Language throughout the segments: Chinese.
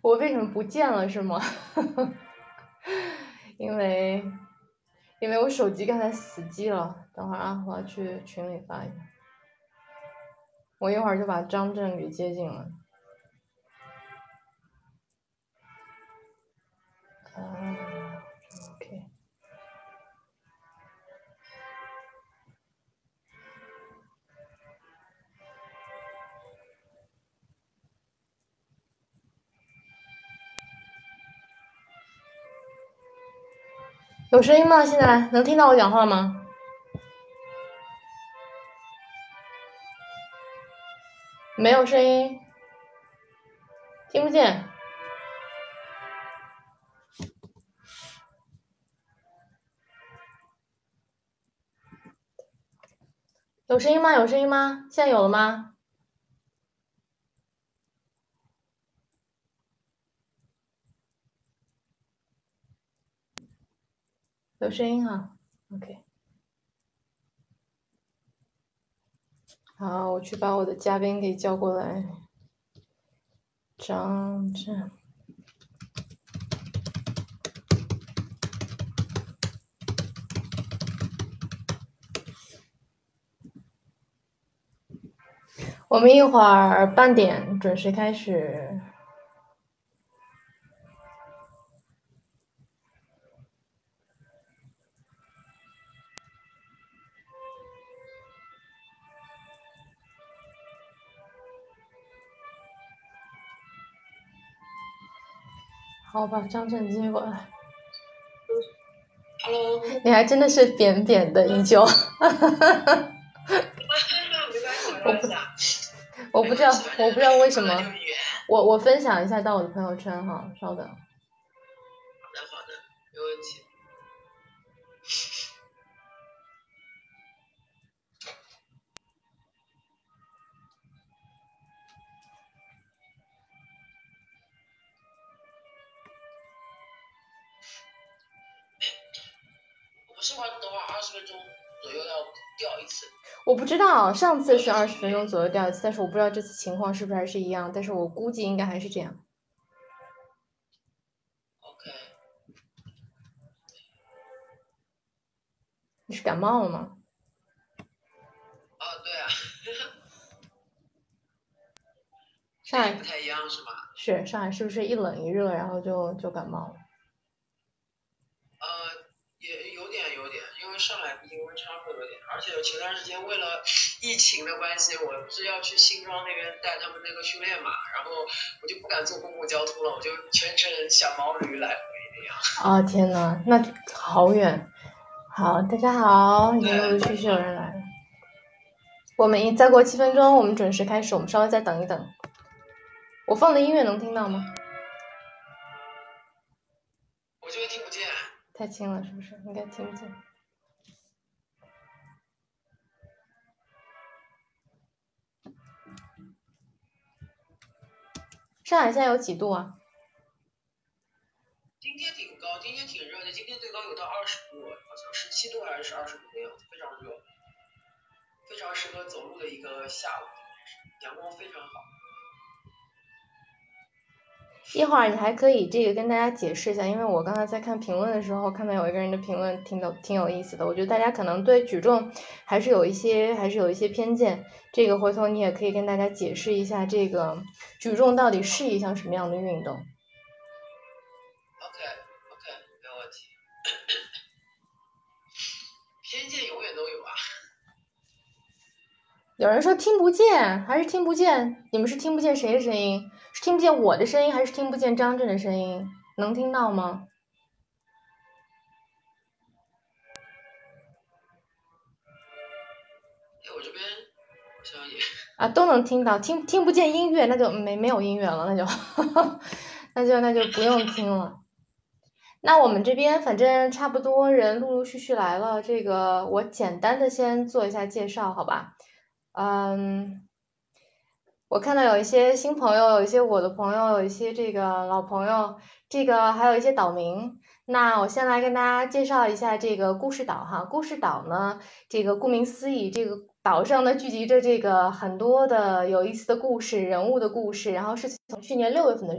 我为什么不见了是吗？因为因为我手机刚才死机了，等会儿啊，我要去群里发一下。我一会儿就把张震给接进来。有声音吗？现在能听到我讲话吗？没有声音，听不见。有声音吗？有声音吗？现在有了吗？有声音啊，OK。好，我去把我的嘉宾给叫过来。张震，我们一会儿半点准时开始。好，把张震接过来。Hello，你还真的是扁扁的依旧，没关系，没关系啊。我不知道，我不知道为什么。我我分享一下到我的朋友圈哈，稍等。我不知道上次是二十分钟左右掉一次，但是我不知道这次情况是不是还是一样，但是我估计应该还是这样。OK，你是感冒了吗？哦，对啊，上海 不太一样是吗？是上海是不是一冷一热，然后就就感冒了？呃，也有点有点，因为上海毕竟温差前段时间为了疫情的关系，我不是要去新庄那边带他们那个训练嘛，然后我就不敢坐公共交通了，我就全程小毛驴来回那样。啊天呐，那好远。好，大家好，陆陆续续有人来了。我们一再过七分钟，我们准时开始，我们稍微再等一等。我放的音乐能听到吗？我这边听不见，太轻了，是不是？应该听不见。上海现在有几度啊？今天挺高，今天挺热的，今天最高有到二十度，好像十七度还是二十度的样子，非常热，非常适合走路的一个下午，阳光非常好。一会儿你还可以这个跟大家解释一下，因为我刚才在看评论的时候，看到有一个人的评论挺有挺有意思的，我觉得大家可能对举重还是有一些还是有一些偏见，这个回头你也可以跟大家解释一下，这个举重到底是一项什么样的运动？OK OK，没问题。偏见永远都有啊。有人说听不见，还是听不见？你们是听不见谁的声音？是听不见我的声音，还是听不见张震的声音？能听到吗？哎，我这边好像也啊，都能听到，听听不见音乐，那就没没有音乐了，那就 那就那就不用听了。那我们这边反正差不多人陆陆续续来了，这个我简单的先做一下介绍，好吧？嗯，我看到有一些新朋友，有一些我的朋友，有一些这个老朋友，这个还有一些岛民。那我先来跟大家介绍一下这个故事岛哈。故事岛呢，这个顾名思义，这个岛上呢聚集着这个很多的有意思的故事、人物的故事，然后是从去年六月份的。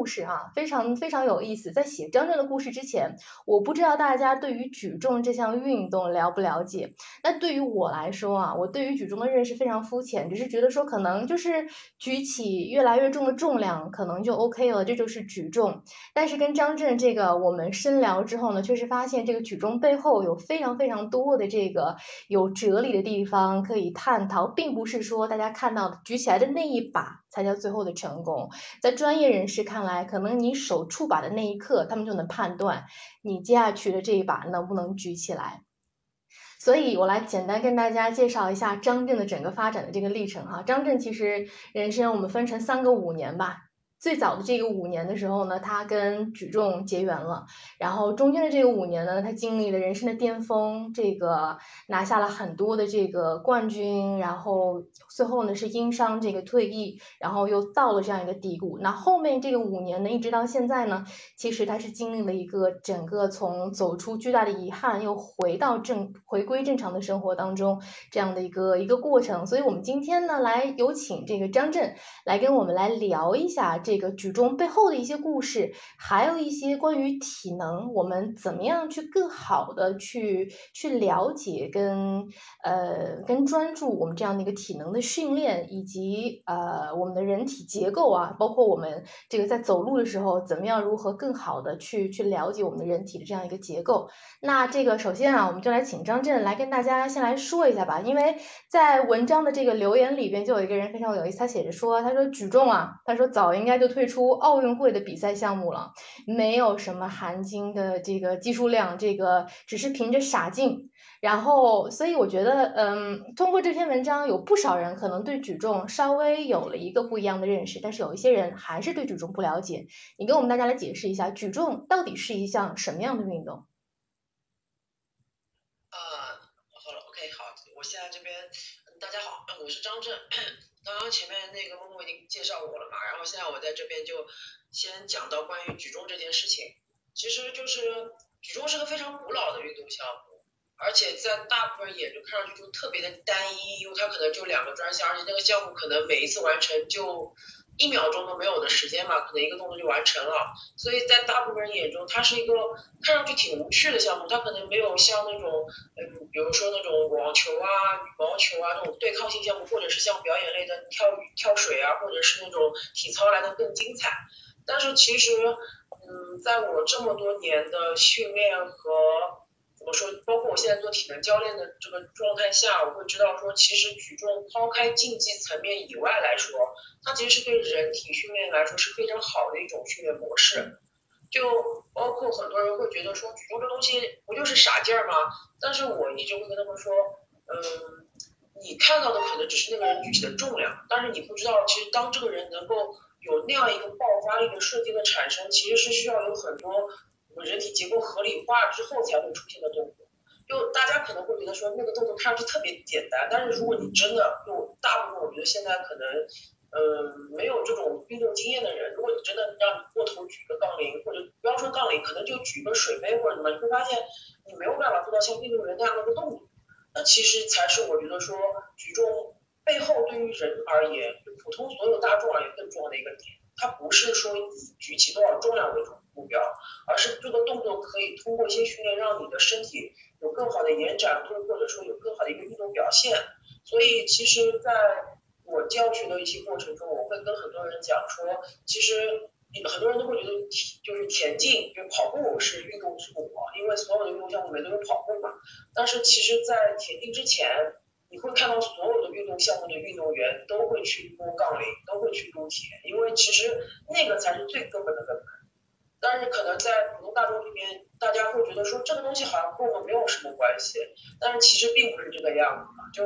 故事啊，非常非常有意思。在写张震的故事之前，我不知道大家对于举重这项运动了不了解。那对于我来说啊，我对于举重的认识非常肤浅，只是觉得说可能就是举起越来越重的重量，可能就 OK 了，这就是举重。但是跟张震这个我们深聊之后呢，确实发现这个举重背后有非常非常多的这个有哲理的地方可以探讨，并不是说大家看到举起来的那一把才叫最后的成功。在专业人士看来，可能你手触把的那一刻，他们就能判断你接下去的这一把能不能举起来。所以，我来简单跟大家介绍一下张震的整个发展的这个历程哈。张震其实人生我们分成三个五年吧。最早的这个五年的时候呢，他跟举重结缘了，然后中间的这个五年呢，他经历了人生的巅峰，这个拿下了很多的这个冠军，然后最后呢是因伤这个退役，然后又到了这样一个低谷。那后面这个五年呢，一直到现在呢，其实他是经历了一个整个从走出巨大的遗憾，又回到正回归正常的生活当中这样的一个一个过程。所以我们今天呢，来有请这个张震来跟我们来聊一下。这这个举重背后的一些故事，还有一些关于体能，我们怎么样去更好的去去了解跟呃跟专注我们这样的一个体能的训练，以及呃我们的人体结构啊，包括我们这个在走路的时候，怎么样如何更好的去去了解我们的人体的这样一个结构。那这个首先啊，我们就来请张震来跟大家先来说一下吧，因为在文章的这个留言里边，就有一个人非常有意思，他写着说，他说举重啊，他说早应该。就退出奥运会的比赛项目了，没有什么含金的这个技术量，这个只是凭着傻劲。然后，所以我觉得，嗯，通过这篇文章，有不少人可能对举重稍微有了一个不一样的认识，但是有一些人还是对举重不了解。你跟我们大家来解释一下，举重到底是一项什么样的运动？呃，好了，OK，好，我现在这边，大家好，我是张震。刚刚前面那个默默已经介绍过了嘛，然后现在我在这边就先讲到关于举重这件事情。其实就是举重是个非常古老的运动项目，而且在大部分人眼中看上去就特别的单一，因为它可能就两个专项，而且那个项目可能每一次完成就。一秒钟都没有的时间嘛，可能一个动作就完成了，所以在大部分人眼中，它是一个看上去挺无趣的项目，它可能没有像那种，嗯，比如说那种网球啊、羽毛球啊这种对抗性项目，或者是像表演类的跳、跳水啊，或者是那种体操来的更精彩。但是其实，嗯，在我这么多年的训练和我说？包括我现在做体能教练的这个状态下，我会知道说，其实举重抛开竞技层面以外来说，它其实是对人体训练来说是非常好的一种训练模式。就包括很多人会觉得说，举重这东西不就是傻劲儿吗？但是我一直会跟他们说，嗯，你看到的可能只是那个人举起的重量，但是你不知道，其实当这个人能够有那样一个爆发力的瞬间的产生，其实是需要有很多。我们人体结构合理化之后才会出现的动作，就大家可能会觉得说那个动作看上去特别简单，但是如果你真的就大部分我觉得现在可能，嗯，没有这种运动经验的人，如果你真的让你过头举个杠铃，或者不要说杠铃，可能就举个水杯或者什么，你会发现你没有办法做到像运动员那样的一个动作，那其实才是我觉得说举重背后对于人而言，就普通所有大众而言更重要的一个点，它不是说以举起多少重量为主。目标，而是这个动作可以通过一些训练，让你的身体有更好的延展度，或者说有更好的一个运动表现。所以，其实在我教学的一些过程中，我会跟很多人讲说，其实很多人都会觉得就是田径，就跑步是运动之母，因为所有的运动项目里面都有跑步嘛。但是，其实，在田径之前，你会看到所有的运动项目的运动员都会去摸杠铃，都会去撸铁，因为其实那个才是最根本的根本。但是可能在普通大众里面，大家会觉得说这个东西好像跟我们没有什么关系，但是其实并不是这个样子嘛。就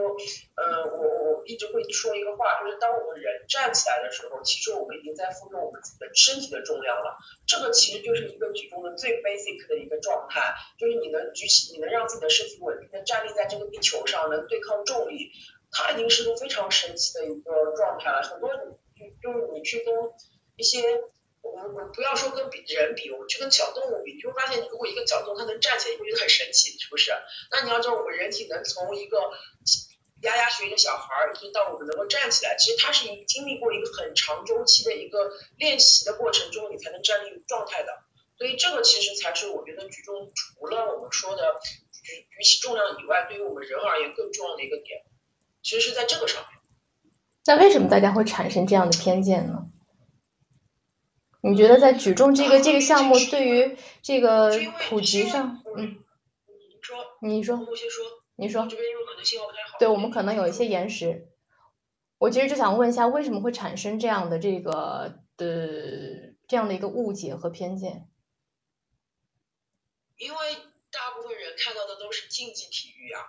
呃，我我一直会说一个话，就是当我们人站起来的时候，其实我们已经在负重我们自己的身体的重量了。这个其实就是一个举重的最 basic 的一个状态，就是你能举起，你能让自己的身体稳定的站立在这个地球上，能对抗重力，它已经是个非常神奇的一个状态了。很多就就是你去跟一些。我们不要说跟比人比，我们去跟小动物比，你会发现，如果一个小动物它能站起来，你会觉得很神奇，是不是？那你要知道，我们人体能从一个牙牙学语的小孩儿，一直到我们能够站起来，其实它是一经历过一个很长周期的一个练习的过程中，你才能站立状态的。所以这个其实才是我觉得举重除了我们说的举举起重量以外，对于我们人而言更重要的一个点，其实是在这个上面。那为什么大家会产生这样的偏见呢？你觉得在举重这个这个项目对于这个普及上，嗯，你说，你说，你说，对我们可能有一些延时。我其实就想问一下，为什么会产生这样的这个的这样的一个误解和偏见？因为大部分人看到的都是竞技体育啊。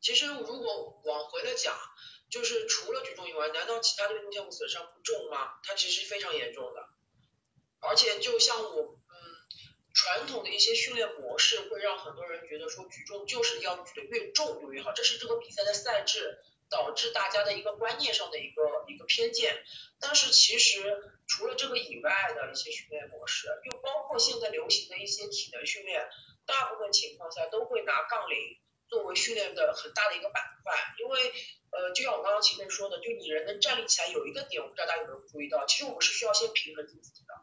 其实如果往回来讲，就是除了举重以外，难道其他的运动项目损伤不重吗？它其实是非常严重的。而且就像我，嗯，传统的一些训练模式会让很多人觉得说举重就是要举得越重就越好，这是这个比赛的赛制导致大家的一个观念上的一个一个偏见。但是其实除了这个以外的一些训练模式，又包括现在流行的一些体能训练，大部分情况下都会拿杠铃作为训练的很大的一个板块，因为呃，就像我刚刚前面说的，就你人能站立起来有一个点，我不知道大家有没有注意到，其实我们是需要先平衡住自己的。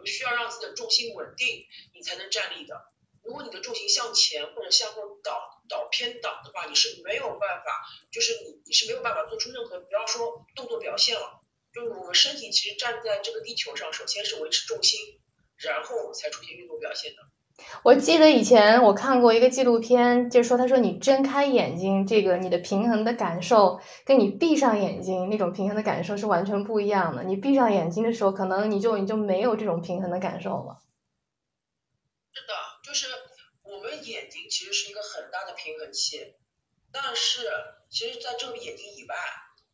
我们需要让自己的重心稳定，你才能站立的。如果你的重心向前或者向后倒倒偏倒的话，你是没有办法，就是你你是没有办法做出任何不要说动作表现了。就是我们身体其实站在这个地球上，首先是维持重心，然后才出现运动表现的。我记得以前我看过一个纪录片，就是说，他说你睁开眼睛，这个你的平衡的感受，跟你闭上眼睛那种平衡的感受是完全不一样的。你闭上眼睛的时候，可能你就你就没有这种平衡的感受了。是的，就是我们眼睛其实是一个很大的平衡器，但是其实在这个眼睛以外，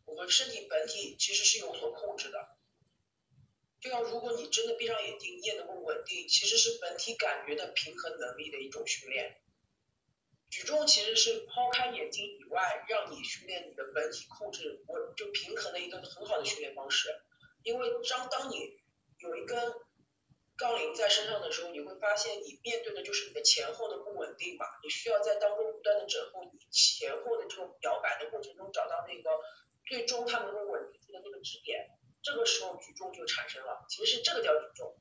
我们身体本体其实是有所控制的。就像如果你真的闭上眼睛，你也能够稳定，其实是本体感觉的平衡能力的一种训练。举重其实是抛开眼睛以外，让你训练你的本体控制稳就平衡的一个很好的训练方式。因为当当你有一根杠铃在身上的时候，你会发现你面对的就是你的前后的不稳定嘛，你需要在当中不断的整后，你前后的这种摇摆的过程中找到那个最终它能够稳定住的那个支点。这个时候举重就产生了，其实是这个叫举重。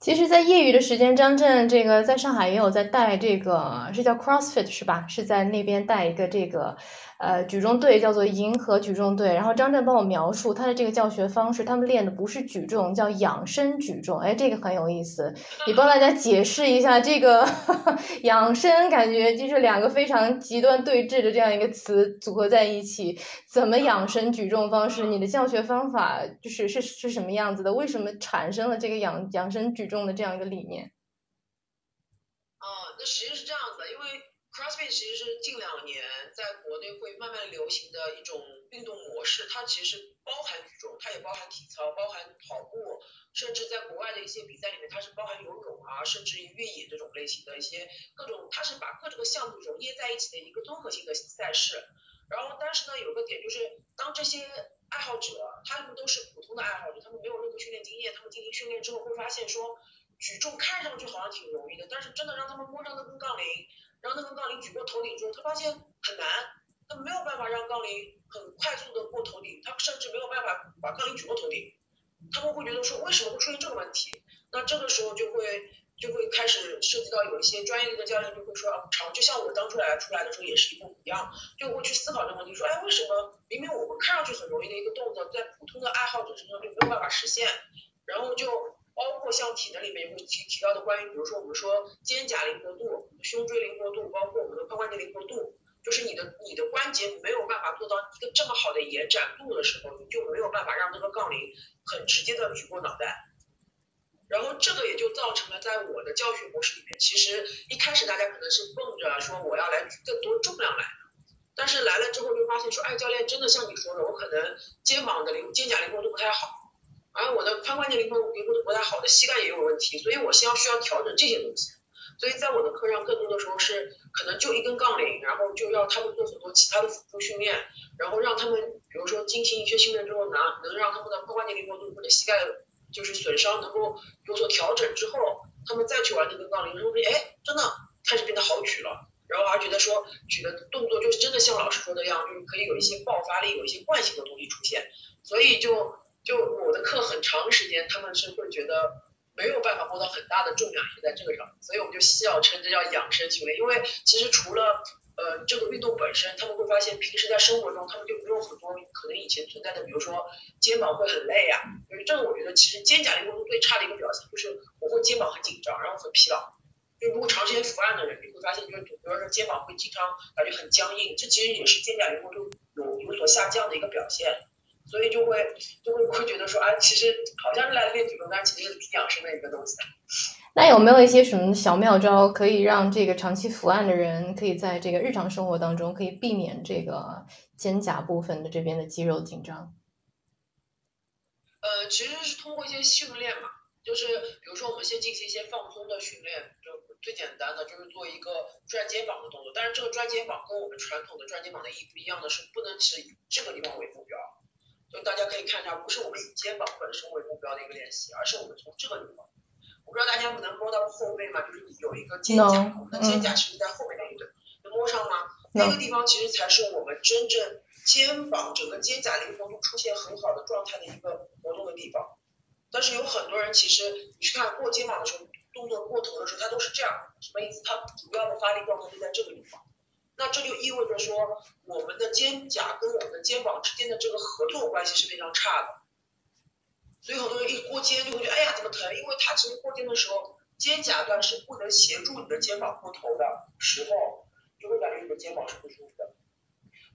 其实，在业余的时间，张震这个在上海也有在带这个，是叫 CrossFit 是吧？是在那边带一个这个。呃，举重队叫做银河举重队，然后张震帮我描述他的这个教学方式，他们练的不是举重，叫养生举重，哎，这个很有意思，你帮大家解释一下这个养生，感觉就是两个非常极端对峙的这样一个词组合在一起，怎么养生举重方式？你的教学方法就是是是什么样子的？为什么产生了这个养养生举重的这样一个理念？哦，那实际是这样子的，因为。CrossFit 其实是近两年在国内会慢慢流行的一种运动模式，它其实包含举重，它也包含体操，包含跑步，甚至在国外的一些比赛里面，它是包含游泳啊，甚至于越野这种类型的一些各种，它是把各种项目融捏在一起的一个综合性的赛事。然后，但是呢，有个点就是，当这些爱好者，他们都是普通的爱好者，他们没有任何训练经验，他们进行训练之后会发现说，举重看上去好像挺容易的，但是真的让他们摸上那根杠铃。让那根杠铃举过头顶之后，他发现很难，他没有办法让杠铃很快速的过头顶，他甚至没有办法把杠铃举过头顶。他们会觉得说，为什么会出现这个问题？那这个时候就会就会开始涉及到有一些专业的教练就会说啊，长就像我当初来出来的时候也是一步一样，就会去思考这个问题，说，哎，为什么明明我们看上去很容易的一个动作，在普通的爱好者身上就没有办法实现？然后就。包括像体能里面也会提提到的关于，比如说我们说肩胛灵活度、胸椎灵活度，包括我们的髋关节灵活度，就是你的你的关节没有办法做到一个这么好的延展度的时候，你就没有办法让这个杠铃很直接的举过脑袋。然后这个也就造成了在我的教学模式里面，其实一开始大家可能是蹦着说我要来更多重量来的，但是来了之后就发现说，哎，教练真的像你说的，我可能肩膀的灵肩胛灵活度不太好。而我的髋关节灵活灵活度不太好，的膝盖也有问题，所以我先要需要调整这些东西。所以在我的课上，更多的时候是可能就一根杠铃，然后就要他们做很多其他的辅助训练，然后让他们比如说进行一些训练之后，拿能让他们的髋关节灵活度或者膝盖就是损伤能够有所调整之后，他们再去玩那个杠铃，说哎，真的开始变得好举了。然后还觉得说举的动作就是真的像老师说的那样，就是可以有一些爆发力，有一些惯性的东西出现，所以就就我的课很长时间他们是会觉得没有办法摸到很大的重量是在这个上，所以我们就笑称这叫养生训练，因为其实除了呃这个运动本身，他们会发现平时在生活中他们就没有很多可能以前存在的，比如说肩膀会很累啊，因为这个我觉得其实肩胛灵活度最差的一个表现就是我会肩膀很紧张，然后很疲劳。就如果长时间伏案的人，你会发现，就是比如说肩膀会经常感觉很僵硬，这其实也是肩胛灵活度有有所下降的一个表现，所以就会就会会觉得说，啊，其实好像是来练举重，但其实是挺养生的一个东西。那有没有一些什么小妙招，可以让这个长期伏案的人，可以在这个日常生活当中，可以避免这个肩胛部分的这边的肌肉紧张？呃，其实是通过一些训练嘛，就是比如说我们先进行一些放松的训练，就。最简单的就是做一个转肩膀的动作，但是这个转肩膀跟我们传统的转肩膀的意义不一样的是，不能只以这个地方为目标，就大家可以看一下，不是我们以肩膀本身为目标的一个练习，而是我们从这个地方，我不知道大家能摸到后背吗？就是有一个肩胛骨，那肩胛其实在后面那一对，能摸上吗？那个地方其实才是我们真正肩膀整个肩胛灵活度出现很好的状态的一个活动的地方，但是有很多人其实你去看过肩膀的时候。动作过头的时候，他都是这样，什么意思？他主要的发力状态就在这个地方。那这就意味着说，我们的肩胛跟我们的肩膀之间的这个合作关系是非常差的。所以很多人一过肩就会觉得，哎呀，怎么疼？因为他其实过肩的时候，肩胛段是不能协助你的肩膀过头的时候，就会感觉你的肩膀是不舒服的。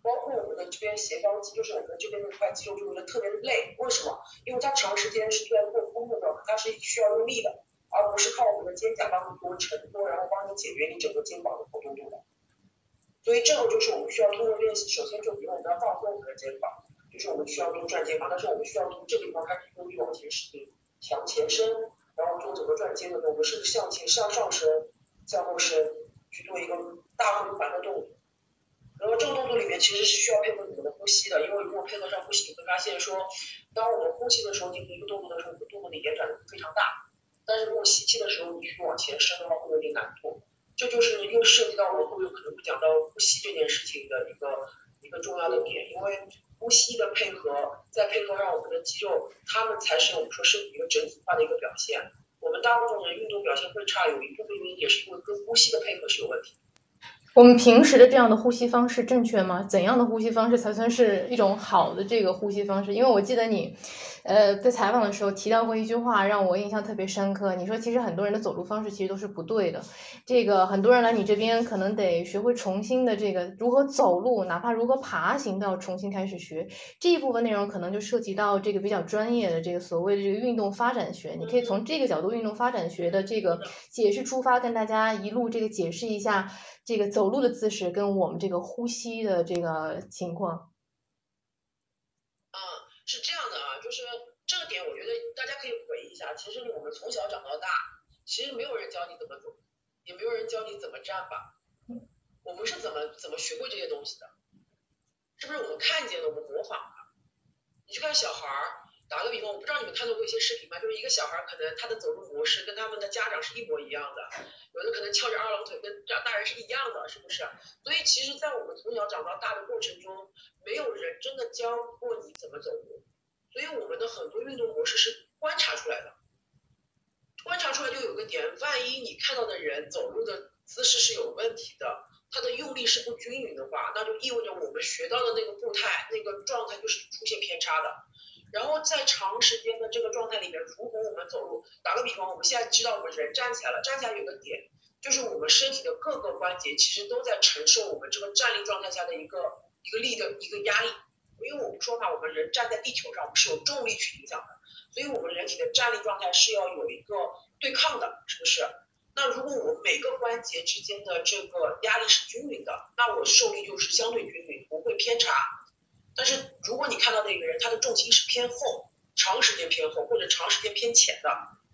包括我们的这边斜方肌，就是我们这边这块肌肉就会觉得特别累。为什么？因为它长时间是在做工作状态，它是需要用力的。而不是靠我们的肩胛帮你做承托，然后帮你解决你整个肩膀的活动度的。所以这个就是我们需要通过练习，首先就比如我们要放松我们的肩膀，就是我们需要做转肩膀，但是我们需要从这个地方开始用力往前伸，向前伸，然后做整个转肩的动作，甚至向前向上伸，向后伸，去做一个大回环的动作。然后这个动作里面其实是需要配合你们的呼吸的，因为如果配合上呼吸，你会发现说，当我们呼气的时候进行一个动作的时候，动作的延展非常大。但是如果吸气的时候你去往前伸的话，会有点难度。这就是又涉及到我们后面可能会讲到呼吸这件事情的一个一个重要的点，因为呼吸的配合，再配合上我们的肌肉，他们才是我们说身体一个整体化的一个表现。我们大部分人运动表现会差，有一部分原因也是因为跟呼吸的配合是有问题。我们平时的这样的呼吸方式正确吗？怎样的呼吸方式才算是一种好的这个呼吸方式？因为我记得你，呃，在采访的时候提到过一句话，让我印象特别深刻。你说，其实很多人的走路方式其实都是不对的。这个很多人来你这边，可能得学会重新的这个如何走路，哪怕如何爬行都要重新开始学。这一部分内容可能就涉及到这个比较专业的这个所谓的这个运动发展学。你可以从这个角度，运动发展学的这个解释出发，跟大家一路这个解释一下。这个走路的姿势跟我们这个呼吸的这个情况，嗯，是这样的啊，就是这个点，我觉得大家可以回忆一下。其实我们从小长到大，其实没有人教你怎么走，也没有人教你怎么站吧。我们是怎么怎么学会这些东西的？是不是我们看见了，我们模仿了？你去看小孩儿。打个比方，我不知道你们看到过一些视频吗？就是一个小孩可能他的走路模式跟他们的家长是一模一样的，有的可能翘着二郎腿跟大大人是一样的，是不是？所以其实，在我们从小长到大的过程中，没有人真的教过你怎么走路，所以我们的很多运动模式是观察出来的，观察出来就有个点，万一你看到的人走路的姿势是有问题的，他的用力是不均匀的话，那就意味着我们学到的那个步态、那个状态就是出现偏差的。然后在长时间的这个状态里面，如果我们走路，打个比方，我们现在知道我们人站起来了，站起来有个点，就是我们身体的各个关节其实都在承受我们这个站立状态下的一个一个力的一个压力，因为我们说嘛，我们人站在地球上，我们是有重力去影响的，所以我们人体的站立状态是要有一个对抗的，是不是？那如果我每个关节之间的这个压力是均匀的，那我受力就是相对均匀，不会偏差。但是如果你看到那个人，他的重心是偏后，长时间偏后或者长时间偏前的，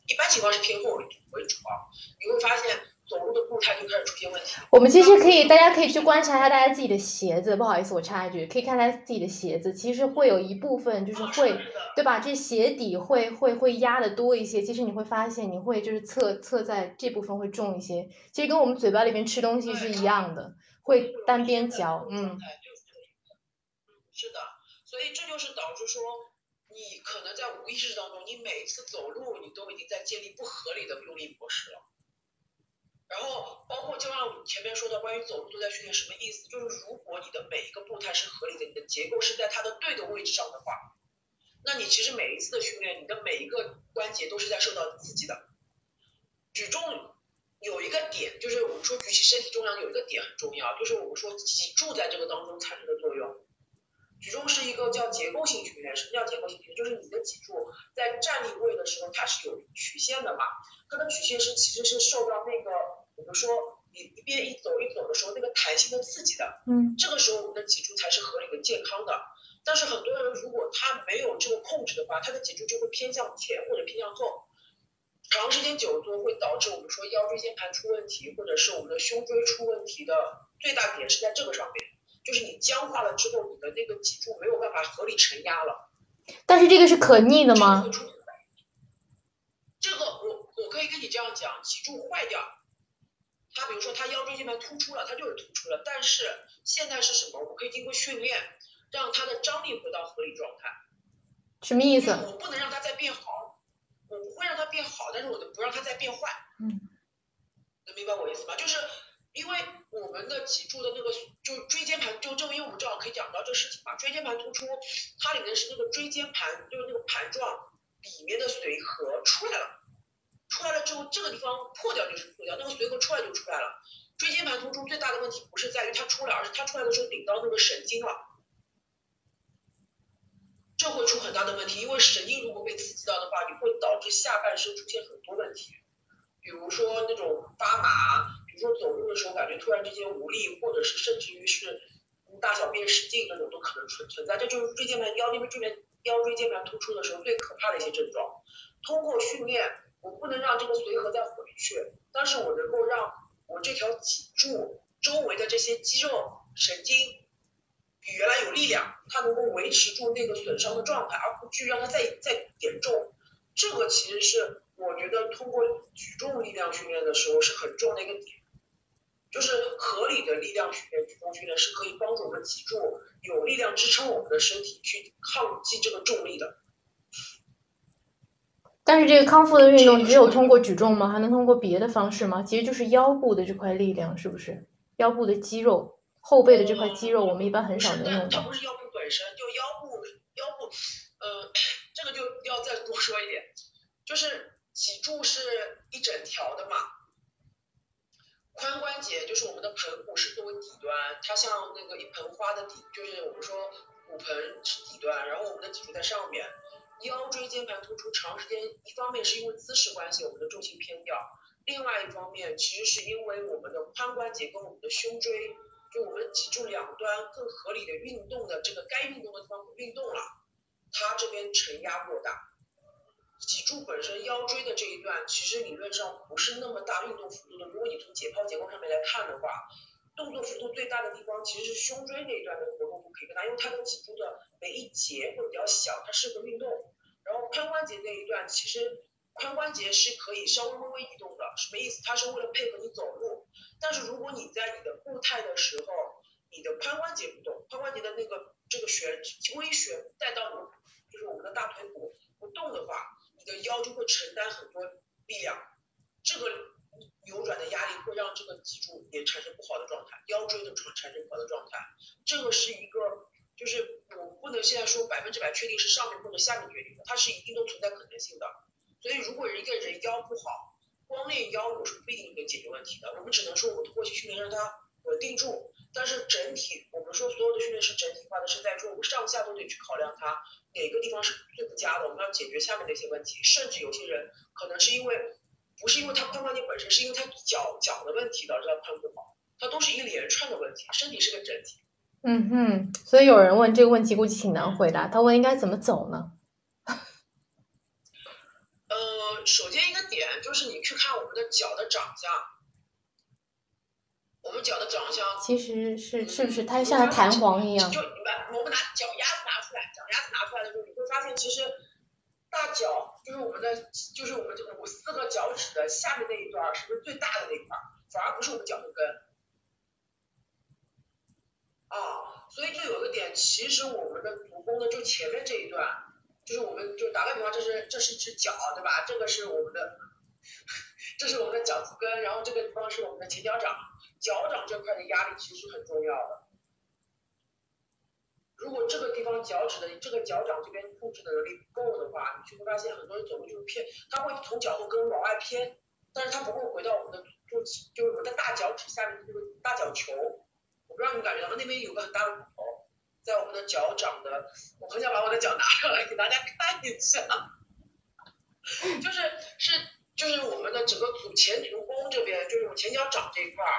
一般情况是偏后为主啊。你会发现走路的步态就开始出现问题。我们其实可以，大家可以去观察一下大家自己的鞋子。不好意思，我插一句，可以看大家自己的鞋子，其实会有一部分就是会，对吧？这鞋底会会会压的多一些。其实你会发现，你会就是侧侧在这部分会重一些。其实跟我们嘴巴里面吃东西是一样的，会单边嚼，嗯。是的，所以这就是导致说，你可能在无意识当中，你每次走路，你都已经在建立不合理的用力模式了。然后，包括就像前面说的，关于走路都在训练什么意思？就是如果你的每一个步态是合理的，你的结构是在它的对的位置上的话，那你其实每一次的训练，你的每一个关节都是在受到刺激的。举重有一个点，就是我们说举起身体重量有一个点很重要，就是我们说脊柱在这个当中产生的作用。举重是一个叫结构性训练，什么叫结构性训练？就是你的脊柱在站立位的时候，它是有曲线的嘛？它的曲线是其实是受到那个我们说你一边一走一走的时候那个弹性的刺激的。嗯。这个时候我们的脊柱才是合理的健康的。但是很多人如果他没有这个控制的话，他的脊柱就会偏向前或者偏向后，长时间久坐会导致我们说腰椎间盘出问题，或者是我们的胸椎出问题的最大点是在这个上面。就是你僵化了之后，你的那个脊柱没有办法合理承压了。但是这个是可逆的吗？这个我我可以跟你这样讲，脊柱坏掉，他比如说他腰椎间盘突出了，他就是突出了。但是现在是什么？我可以经过训练，让他的张力回到合理状态。什么意思？我不能让他再变好，我不会让他变好，但是我不让他再变坏。嗯。能明白我意思吗？就是。因为我们的脊柱的那个就椎间盘，就正因为我们正好可以讲到这个事情嘛，椎间盘突出，它里面是那个椎间盘，就是那个盘状里面的髓核出来了，出来了之后这个地方破掉就是破掉，那个髓核出来就出来了。椎间盘突出最大的问题不是在于它出来，而是它出来的时候顶到那个神经了，这会出很大的问题，因为神经如果被刺激到的话，你会导致下半身出现很多问题，比如说那种发麻。说走路的时候感觉突然之间无力，或者是甚至于是大小便失禁那种都可能存存在，这就是椎间盘腰因为这边腰椎间盘突出的时候最可怕的一些症状。通过训练，我不能让这个髓核再回去，但是我能够让我这条脊柱周围的这些肌肉神经比原来有力量，它能够维持住那个损伤的状态，而不至于让它再再严重。这个其实是我觉得通过举重力量训练的时候是很重的一个点。就是合理的力量训练，举重训练是可以帮助我们脊柱有力量支撑我们的身体去抗击这个重力的。但是这个康复的运动只有通过举重吗？还能通过别的方式吗？其实就是腰部的这块力量，是不是？腰部的肌肉、后背的这块肌肉，我们一般很少能用到。它不是腰部本身就腰部，腰部，呃，这个就要再多说一点，就是脊柱是一整条的嘛。关节就是我们的盆骨是作为底端，它像那个一盆花的底，就是我们说骨盆是底端，然后我们的脊柱在上面。腰椎间盘突出长时间，一方面是因为姿势关系，我们的重心偏掉；另外一方面，其实是因为我们的髋关节跟我们的胸椎，就我们脊柱两端更合理的运动的这个该运动的地方不运动了，它这边承压过大。脊柱本身腰椎的这一段，其实理论上不是那么大运动幅度的。如果你从解剖结构上面来看的话，动作幅度最大的地方其实是胸椎那一段的活动度可以更大，因为它的脊柱的每一节会比较小，它适合运动。然后髋关节那一段，其实髋关节是可以稍微微微移动的，什么意思？它是为了配合你走路。但是如果你在你的步态的时候，你的髋关节不动，髋关节的那个这个旋微旋带到我就是我们的大腿骨不动的话。腰就会承担很多力量，这个扭转的压力会让这个脊柱也产生不好的状态，腰椎的状产生不好的状态，这个是一个，就是我不能现在说百分之百确定是上面或者下面决定的，它是一定都存在可能性的。所以如果一个人腰不好，光练腰我是不一定能解决问题的，我们只能说我们通过去训练让它稳定住。但是整体，我们说所有的训练是整体化的，是在说我们上下都得去考量它哪个地方是最不佳的，我们要解决下面那些问题。甚至有些人可能是因为不是因为他髋关节本身，是因为他脚脚的问题导致他髋不好，它都是一连串的问题。身体是个整体。嗯哼，所以有人问这个问题估计挺难回答，他问应该怎么走呢？呃，首先一个点就是你去看我们的脚的长相。们脚的长相，其实是是不是它像弹簧一样？就你把我们拿脚丫子拿出来，脚丫子拿出来的时候，你会发现其实大脚就是我们的，就是我们这五四个脚趾的下面那一段是不是最大的那一块，反而不是我们脚后跟。啊，所以就有一个点，其实我们的足弓呢，就前面这一段，就是我们就打个比方，这是这是只脚，对吧？这个是我们的，这是我们的脚足跟，然后这个地方是我们的前脚掌，脚掌这块的压力其实很重要的。如果这个地方脚趾的这个脚掌这边控制的能力不够的话，你就会发现很多人走路就是偏，他会从脚后跟往外偏，但是他不会回到我们的就就是我们的大脚趾下面的这个大脚球。我不知道你感觉到吗？那边有个很大的骨头，在我们的脚掌的，我很想把我的脚拿上来给大家看一下，就是是就是我们的整个足前足弓这边，就是我前脚掌这一块儿，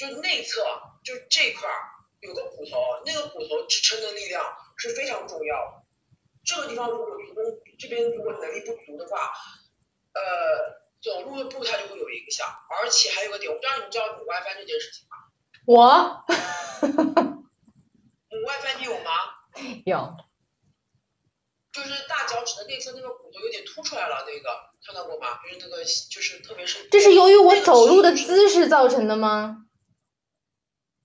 就内侧就这块儿有个骨头，那个骨头支撑的力量是非常重要的。这个地方如果足弓这边如果能力不足的话，呃，走路的步态就会有影响，而且还有个点，我不知道你们知道母外翻这件事情吗？我 母外翻你有吗？有，就是大脚趾的内侧那个骨头有点凸出来了，那个看到过吗？就是那个就是特别是这是由于我走路的姿势造成的吗？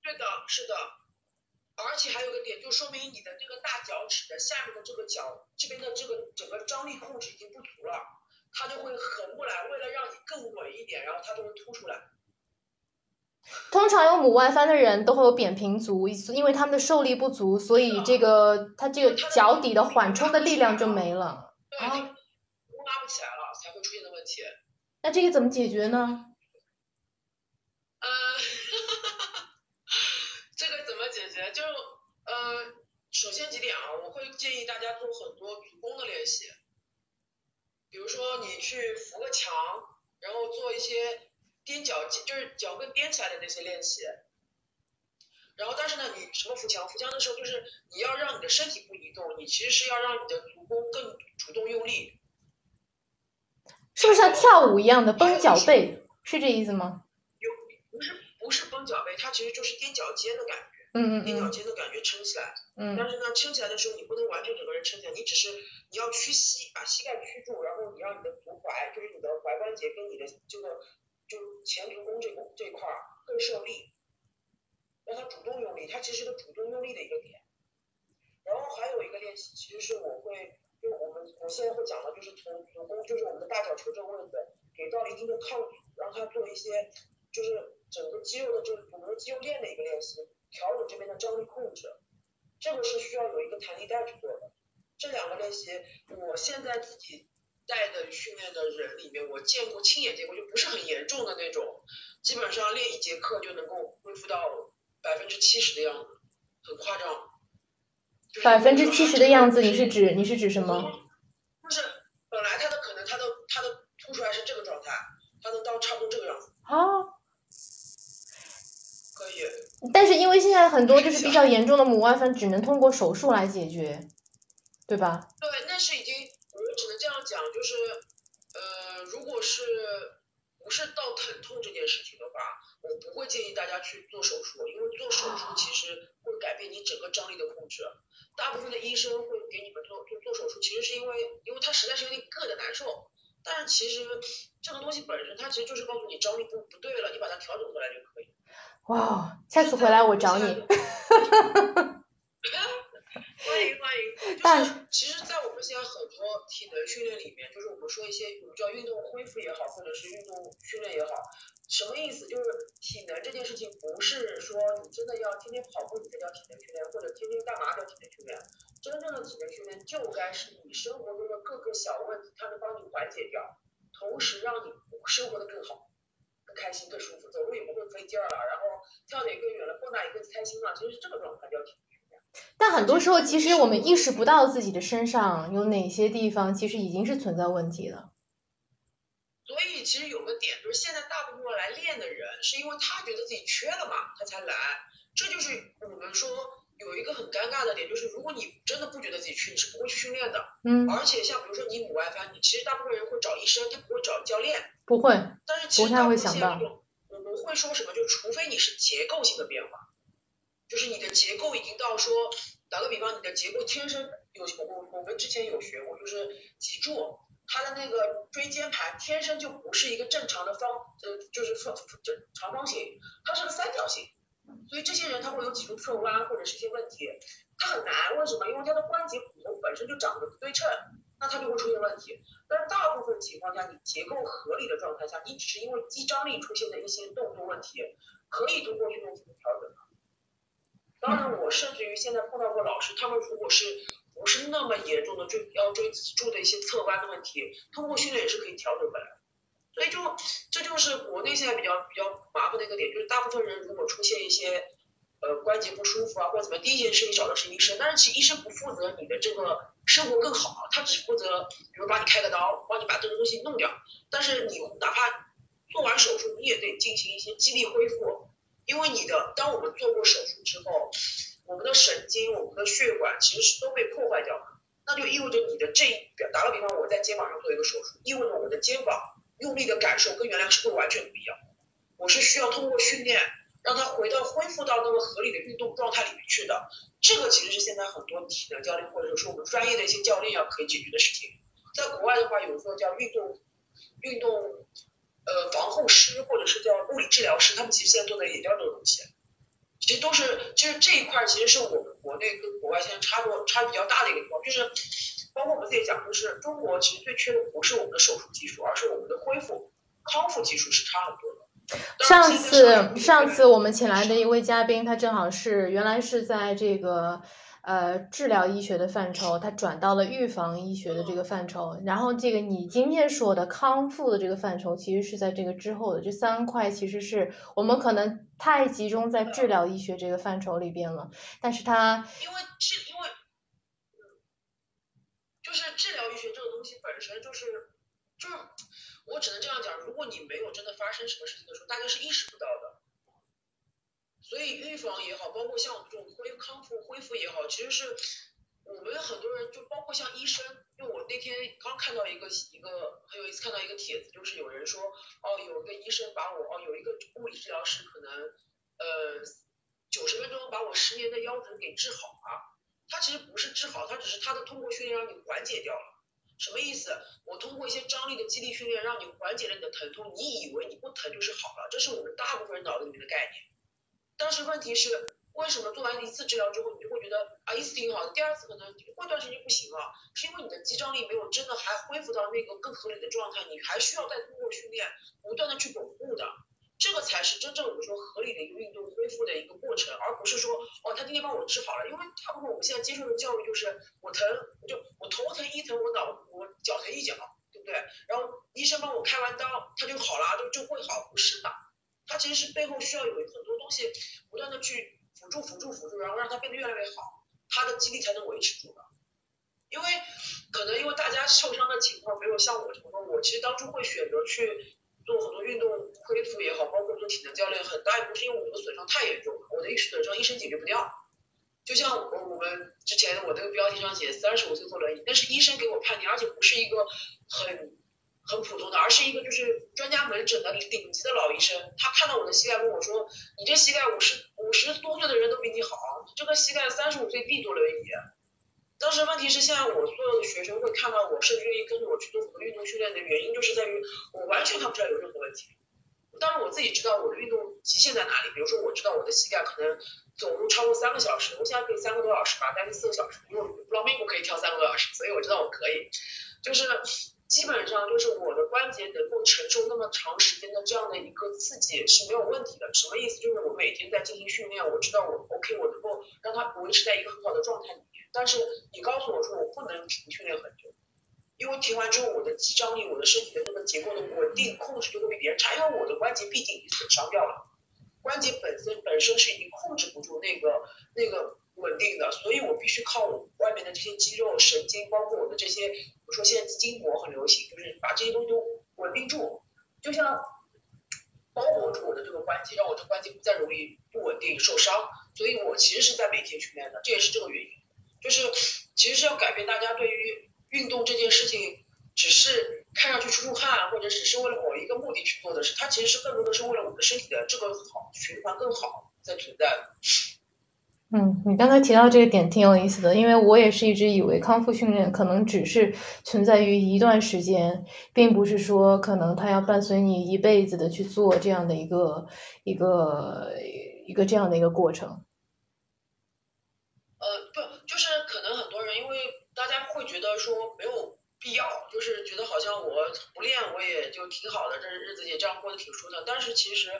对的，是的。而且还有个点，就说明你的这个大脚趾的下面的这个脚这边的这个整个张力控制已经不足了，它就会横过来，为了让你更稳一点，然后它就会凸出来。通常有拇外翻的人都会有扁平足，因为他们的受力不足，所以这个他这个脚底的缓冲的力量就没了。对，拉不起来了才会出现的问题。那这个怎么解决呢？呃，这个怎么解决？就呃，首先几点啊，我会建议大家做很多足弓的练习，比如说你去扶个墙，然后做一些。踮脚就是脚跟踮起来的那些练习，然后但是呢，你什么扶墙？扶墙的时候就是你要让你的身体不移动，你其实是要让你的足弓更主动用力。是不是像跳舞一样的绷脚背？是这意思吗？有不是不是绷脚背，它其实就是踮脚尖的感觉。嗯嗯踮脚尖的感觉撑起来。嗯。但是呢，撑起来的时候你不能完全整个人撑起来，你只是你要屈膝，把膝盖屈住，然后你让你的足踝，就是你的踝关节跟你的这个。就前足弓这个这块儿更受力，让它主动用力，它其实是个主动用力的一个点。然后还有一个练习，其实是我会，就我们我现在会讲的，就是从足弓，就是我们的大脚球这个位置，给到一定的抗阻，让它做一些，就是整个肌肉的这个骨骼肌肉链的一个练习，调整这边的张力控制。这个是需要有一个弹力带去做的。这两个练习，我现在自己。带的训练的人里面，我见过亲眼见过，就不是很严重的那种，基本上练一节课就能够恢复到百分之七十的样子，很夸张。百分之七十的样子，你是指你是指什么？就是本来他的可能他的他的凸出来是这个状态，他能到差不多这个样子。好。但是因为现在很多就是比较严重的母外翻，只能通过手术来解决，对吧？对，那是已经。我只能这样讲，就是，呃，如果是不是到疼痛这件事情的话，我不会建议大家去做手术，因为做手术其实会改变你整个张力的控制。大部分的医生会给你们做做做手术，其实是因为，因为他实在是有点硌的难受。但是其实这个东西本身，它其实就是告诉你张力不不对了，你把它调整过来就可以。哇，下次回来我找你。欢迎欢迎，就是其实，在我们现在很多体能训练里面，就是我们说一些我们叫运动恢复也好，或者是运动训练也好，什么意思？就是体能这件事情不是说你真的要天天跑步你才叫体能训练，或者天天干嘛叫体能训练？真正的体能训练就该是你生活中的各个小问题，它能帮你缓解掉，同时让你生活的更好、更开心、更舒服，走路也不会费劲儿了，然后跳得也更远了，蹦跶也更开心了，其实是这个状态叫体。但很多时候，其实我们意识不到自己的身上有哪些地方其实已经是存在问题了。所以其实有个点，就是现在大部分来练的人，是因为他觉得自己缺了嘛，他才来。这就是我们说有一个很尴尬的点，就是如果你真的不觉得自己缺，你是不会去训练的。嗯。而且像比如说你母外翻，你其实大部分人会找医生，他不会找教练。不会。但是其实大部分现在这种，我们们会说什么？就除非你是结构性的变化，就是你的结构已经到说，打个比方，你的结构天生有我我们之前有学过，就是脊柱它的那个椎间盘天生就不是一个正常的方，呃，就是方正长方形，它是个三角形，所以这些人他会有脊柱侧弯或者是一些问题，他很难，为什么？因为他的关节骨头本身就长得不对称。那他就会出现问题，但是大部分情况下，你结构合理的状态下，你只是因为肌张力出现的一些动作问题，可以通过运动进行调整的。当然，我甚至于现在碰到过老师，他们如果是不是那么严重的椎腰椎脊柱的一些侧弯的问题，通过训练也是可以调整回来的。所以就这就是国内现在比较比较麻烦的一个点，就是大部分人如果出现一些。呃，关节不舒服啊，或者怎么，第一件事情找的是医生，但是其实医生不负责你的这个生活更好，他只负责，比如帮你开个刀，帮你把这个东西弄掉。但是你哪怕做完手术，你也得进行一些肌力恢复，因为你的，当我们做过手术之后，我们的神经、我们的血管其实是都被破坏掉了，那就意味着你的这，打个比方，我在肩膀上做一个手术，意味着我的肩膀用力的感受跟原来是会完全不一样，我是需要通过训练。让他回到恢复到那个合理的运动状态里面去的，这个其实是现在很多体能教练或者说我们专业的一些教练要可以解决的事情。在国外的话，有时候叫运动运动呃防护师或者是叫物理治疗师，他们其实现在做的也叫这个东西。其实都是，其实这一块其实是我们国内跟国外现在差多差比较大的一个地方，就是包括我们自己讲，就是中国其实最缺的不是我们的手术技术，而是我们的恢复康复技术是差很多的。上次上次我们请来的一位嘉宾，他正好是原来是在这个呃治疗医学的范畴，他转到了预防医学的这个范畴。然后这个你今天说的康复的这个范畴，其实是在这个之后的这三块，其实是我们可能太集中在治疗医学这个范畴里边了。但是它因为是因为就是治疗医学这个东西本身就是就是。我只能这样讲，如果你没有真的发生什么事情的时候，大家是意识不到的。所以预防也好，包括像我们这种恢康复恢复也好，其实是我们很多人就包括像医生，因为我那天刚看到一个一个很有意思，看到一个帖子，就是有人说，哦，有一个医生把我，哦，有一个物理治疗师可能呃九十分钟把我十年的腰疼给治好了，他其实不是治好，他只是他的通过训练让你缓解掉了。什么意思？我通过一些张力的肌力训练，让你缓解了你的疼痛，你以为你不疼就是好了，这是我们大部分人脑子里面的概念。但是问题是，为什么做完一次治疗之后，你就会觉得啊一次挺好的，第二次可能过段时间不行了？是因为你的肌张力没有真的还恢复到那个更合理的状态，你还需要再通过训练不断的去巩固的。这个才是真正我们说合理的一个运动恢复的一个过程，而不是说哦，他今天帮我治好了。因为大部分我们现在接受的教育就是我疼，就我头疼一疼，我脑我脚疼一脚，对不对？然后医生帮我开完刀，他就好了，就就会好，不是的，他其实是背后需要有很多东西不断的去辅助辅助辅助，然后让它变得越来越好，他的肌力才能维持住的。因为可能因为大家受伤的情况没有像我这么多，我其实当初会选择去。做很多运动恢复也好，包括做体能教练，很大一部分是因为我的损伤太严重了，我的损伤医生解决不掉。就像我我们之前我那个标题上写三十五岁坐轮椅，但是医生给我判定，而且不是一个很很普通的，而是一个就是专家门诊的顶级的老医生。他看到我的膝盖跟我说：“你这膝盖五十五十多岁的人都比你好，这个膝盖三十五岁必坐轮椅。”当时问题是，现在我所有的学生会看到我，甚至愿意跟着我去做很多运动训练的原因，就是在于我完全看不出来有任何问题。当然我自己知道我的运动极限在哪里，比如说我知道我的膝盖可能走路超过三个小时，我现在可以三个多小时吧，但是四个小时，因为布朗明我可以跳三个多小时，所以我知道我可以。就是基本上就是我的关节能够承受那么长时间的这样的一个刺激是没有问题的。什么意思？就是我每天在进行训练，我知道我 OK，我能够让它维持在一个很好的状态里。但是你告诉我说我不能停训练很久，因为停完之后我的肌张力、我的身体的那个结构的稳定控制就会比别人差，因为我的关节毕竟已经损伤掉了，关节本身本身是已经控制不住那个那个稳定的，所以我必须靠我外面的这些肌肉、神经，包括我的这些，比如说现在筋膜很流行，就是把这些东西都稳定住，就像包裹住我的这个关节，让我的关节不再容易不稳定受伤，所以我其实是在每天训练的，这也是这个原因。就是其实是要改变大家对于运动这件事情，只是看上去出出汗，或者只是为了某一个目的去做的事，它其实是更多的是为了我们的身体的这个好循环更好在存在。嗯，你刚才提到这个点挺有意思的，因为我也是一直以为康复训练可能只是存在于一段时间，并不是说可能它要伴随你一辈子的去做这样的一个一个一个这样的一个过程。呃，不，就是可能很多人因为大家觉得说没有必要，就是觉得好像我不练我也就挺好的，这日子也这样过得挺舒坦。但是其实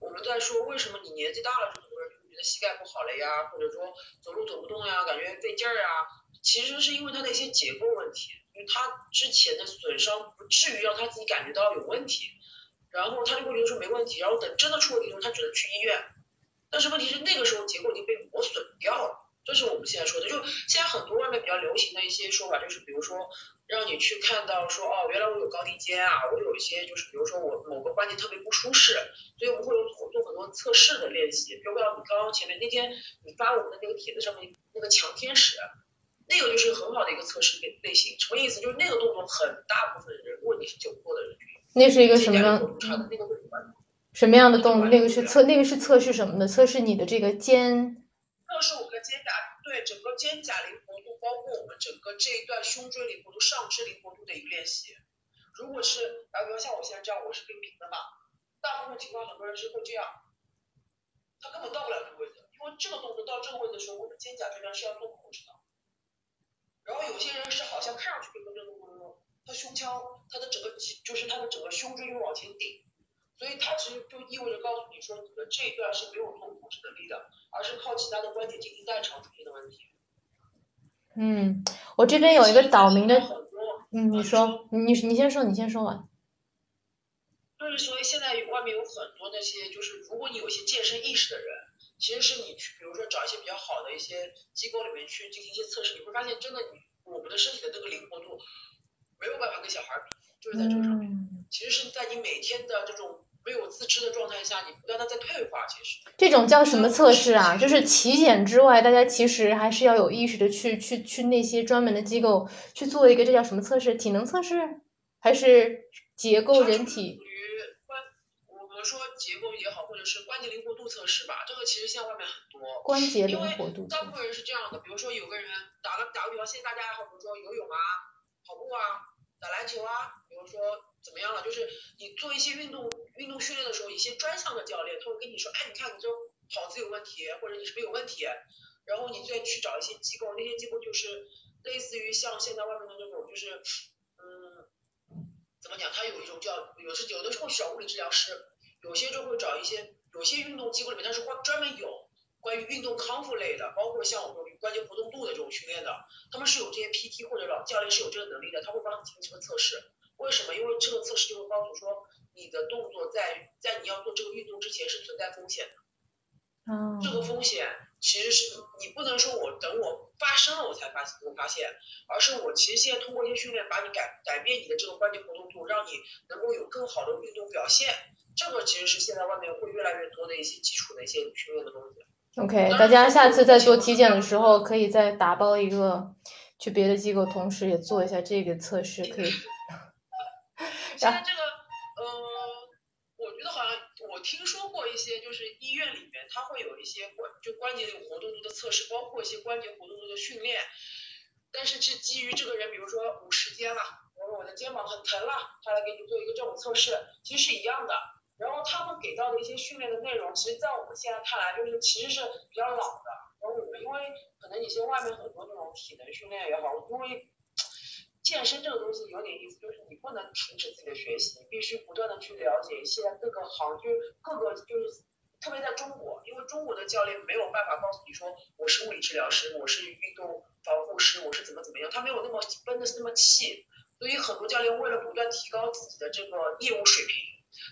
我们在说为什么你年纪大了之后。觉得膝盖不好了呀，或者说走路走不动呀，感觉费劲儿啊，其实是因为他的一些结构问题，因为他之前的损伤不至于让他自己感觉到有问题，然后他就会觉得说没问题，然后等真的出问题的时候，他只能去医院，但是问题是那个时候结构已经被磨损掉了。这是我们现在说的，就现在很多外面比较流行的一些说法，就是比如说让你去看到说哦，原来我有高低肩啊，我有一些就是比如说我某个关节特别不舒适，所以我们会有做很多测试的练习，包括你刚刚前面那天你发我们的那个帖子上面那个强天使，那个就是很好的一个测试类类型，什么意思？就是那个动作很大部分人，如果你是久坐的人，那是一个什么样？什么样的动作？那个是测那个是测试什么的？测试你的这个肩。测试我们的肩胛，对整个肩胛灵活度，包括我们整个这一段胸椎灵活度、上肢灵活度的一个练习。如果是，打比方像我现在这样，我是并平的嘛，大部分情况很多人是会这样，他根本到不了这个位置，因为这个动作到这个位置的时候，我们肩胛这边是要做控制的。然后有些人是好像看上去跟这个动作，他胸腔，他的整个就是他的整个胸椎就往前顶。所以它其实就意味着告诉你说，你的这一段是没有做控制能力的，而是靠其他的关节进行代偿出现的问题。嗯，我这边有一个岛民的，嗯，你说，你你先说，你先说完。就是所以现在外面有很多那些，就是如果你有一些健身意识的人，其实是你去，比如说找一些比较好的一些机构里面去进行一些测试，你会发现真的你我们的身体的那个灵活度没有办法跟小孩比。就是在这个上面，其实是在你每天的这种没有自知的状态下，你不断的在退化。其实这种叫什么测试啊？就是体检之外，大家其实还是要有意识的去去去那些专门的机构去做一个这叫什么测试？体能测试还是结构人体？属于关，我们说结构也好，或者是关节灵活度测试吧。这个其实现在外面很多。关节灵活度。大部分人是这样的，比如说有个人打个打个比方，现在大家爱好，比如说游泳啊、跑步啊、打篮球啊。比如说怎么样了？就是你做一些运动运动训练的时候，一些专项的教练他会跟你说，哎，你看你这跑姿有问题，或者你是不是有问题？然后你再去找一些机构，那些机构就是类似于像现在外面的那种，就是嗯，怎么讲？他有一种叫有时有的时候找物理治疗师，有些就会找一些有些运动机构里面，它是专专门有关于运动康复类的，包括像我们关节活动度的这种训练的，他们是有这些 PT 或者老教练是有这个能力的，他会帮你进行这个测试。为什么？因为这个测试就会告诉说，你的动作在在你要做这个运动之前是存在风险的。嗯。这个风险其实是你不能说我等我发生了我才发我发现，而是我其实现在通过一些训练把你改改变你的这个关节活动度，让你能够有更好的运动表现。这个其实是现在外面会越来越多的一些基础的一些训练的东西。OK，大家下次在做体检的时候可以再打包一个去别的机构，同时也做一下这个测试，可以。现在这个，听说过一些，就是医院里面它会有一些关就关节有活动度的测试，包括一些关节活动度的训练。但是是基于这个人，比如说五十肩了，我说我的肩膀很疼了，他来给你做一个这种测试，其实是一样的。然后他们给到的一些训练的内容，其实在我们现在看来，就是其实是比较老的。然后我们因为可能一些外面很多这种体能训练也好，因为。健身这个东西有点意思，就是你不能停止自己的学习，必须不断的去了解一些各个行，就是各个就是特别在中国，因为中国的教练没有办法告诉你说我是物理治疗师，我是运动防护师，我是怎么怎么样，他没有那么分的那么细，所以很多教练为了不断提高自己的这个业务水平，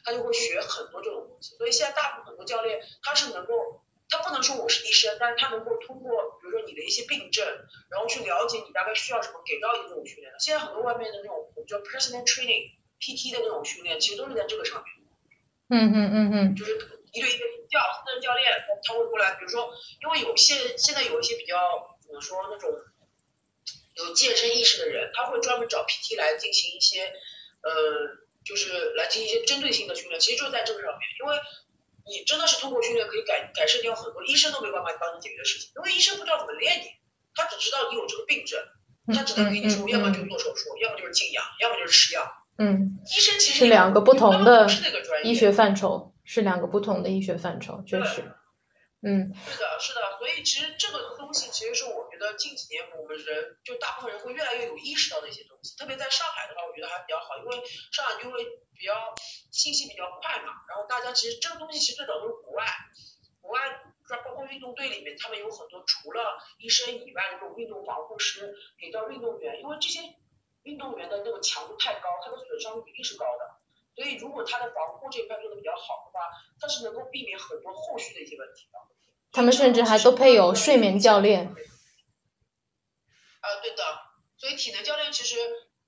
他就会学很多这种东西，所以现在大部分很多教练他是能够。他不能说我是医生，但是他能够通过，你的一些病症，然后去了解你大概需要什么，给到一个这种训练。现在很多外面的那种叫 personal training PT 的那种训练，其实都是在这个上面。嗯嗯嗯嗯。就是一对一的教私人教练，他会过来，比如说，因为有些现在有一些比较怎么说那种有健身意识的人，他会专门找 PT 来进行一些呃，就是来进行一些针对性的训练，其实就是在这个上面，因为你真的是通过训练可以改改善掉很多医生都没办法帮你解决的事情，因为医生不知道怎么练你，他只知道你有这个病症，他只能给你说，要么就做手术，要么就是静养，要么就是吃药。嗯，医生其实是两个不同的医学范畴，是两个不同的医学范畴，确实。嗯，是的，是的，所以其实这个东西其实是我觉得近几年我们人就大部分人会越来越有意识到的一些东西，特别在上海的话，我觉得还比较好，因为上海因为比较信息比较快嘛，然后大家其实这个东西其实最早都是国外，国外包括运动队里面，他们有很多除了医生以外的这种运动防护师给到运动员，因为这些运动员的那个强度太高，他的损伤比例是高的，所以如果他的防护这一块做的比较好的话，他是能够避免很多后续的一些问题的。他们甚至还都配有睡眠教练。啊，对的，所以体能教练其实，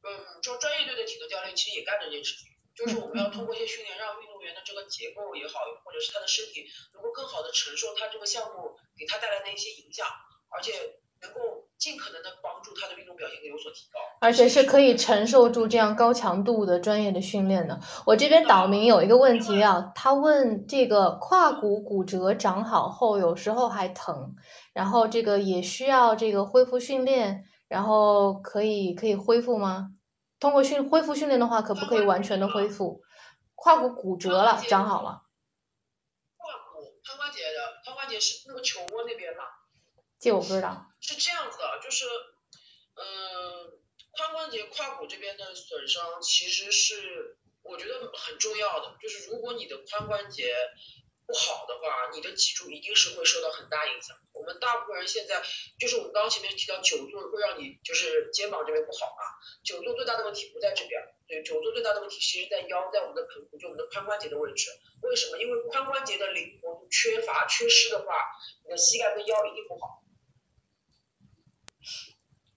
嗯，就专业队的体能教练其实也干这件事情，就是我们要通过一些训练，让运动员的这个结构也好，或者是他的身体能够更好的承受他这个项目给他带来的一些影响，而且能够尽可能的帮助他的运动表现有所提高。而且是可以承受住这样高强度的专业的训练的。我这边岛民有一个问题啊，他问这个胯骨骨折长好后有时候还疼，然后这个也需要这个恢复训练，然后可以可以恢复吗？通过训恢复训练的话，可不可以完全的恢复？胯骨骨折了，长好了。胯骨髋关节的髋关节是那个球窝那边吗？这我不知道。是这样子的，就是，嗯。髋关节、胯骨这边的损伤其实是我觉得很重要的，就是如果你的髋关节不好的话，你的脊柱一定是会受到很大影响。我们大部分人现在就是我们刚刚前面提到久坐会让你就是肩膀这边不好嘛，久坐最大的问题不在这边，对，久坐最大的问题其实在腰，在我们的盆骨，就我们的髋关节的位置。为什么？因为髋关节的灵活度缺乏、缺失的话，你的膝盖跟腰一定不好。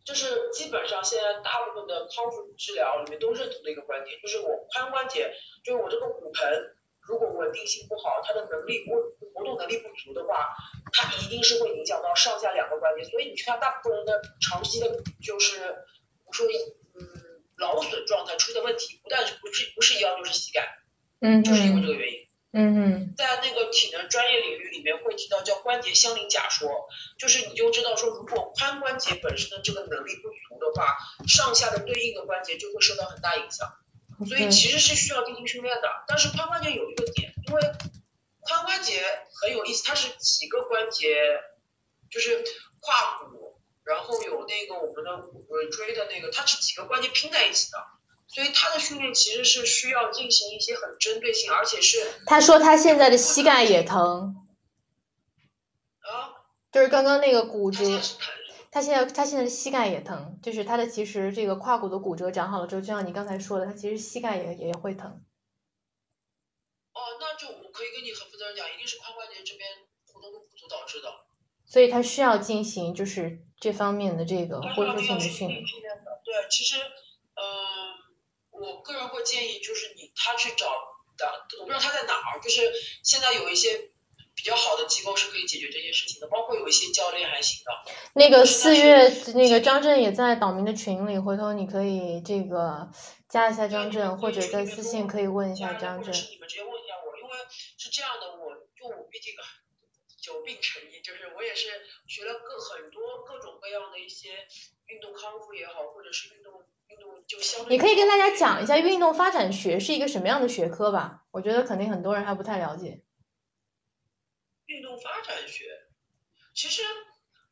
这是基本上现在大部分的康复治疗里面都认同的一个观点，就是我髋关节，就是我这个骨盆如果稳定性不好，它的能力不活动能力不足的话，它一定是会影响到上下两个关节。所以你去看大部分人的长期的，就是我说嗯劳损状态出的问题，不但是不是不是腰就是膝盖，嗯，就是因为这个原因。嗯嗯，在那个体能专业领域里面会提到叫关节相邻假说，就是你就知道说，如果髋关节本身的这个能力不足的话，上下的对应的关节就会受到很大影响，所以其实是需要进行训练的。但是髋关节有一个点，因为髋关节很有意思，它是几个关节，就是胯骨，然后有那个我们的尾椎的那个，它是几个关节拼在一起的。所以他的训练其实是需要进行一些很针对性，而且是他说他现在的膝盖也疼，啊，就是刚刚那个骨折，他现在他现在的膝盖也疼，就是他的其实这个胯骨的骨折长好了之后，就像你刚才说的，他其实膝盖也也会疼。哦，那就我可以跟你很负责任讲，一定是髋关节这边活动度不足导致的。所以他需要进行就是这方面的这个恢复性的训练。对，其实嗯。我个人会建议，就是你他去找的，我不知道他在哪儿，就是现在有一些比较好的机构是可以解决这些事情的，包括有一些教练还行的。那个四月，那个张震也在岛民的群里，回头你可以这个加一下张震，或者在私信可以问一下张震。是你们直接问一下我，因为是这样的，我就我毕竟久病成医，就是我也是学了各很多各种各样的一些运动康复也好，或者是运动。你可以跟大家讲一下运动发展学是一个什么样的学科吧？我觉得肯定很多人还不太了解。运动发展学，其实，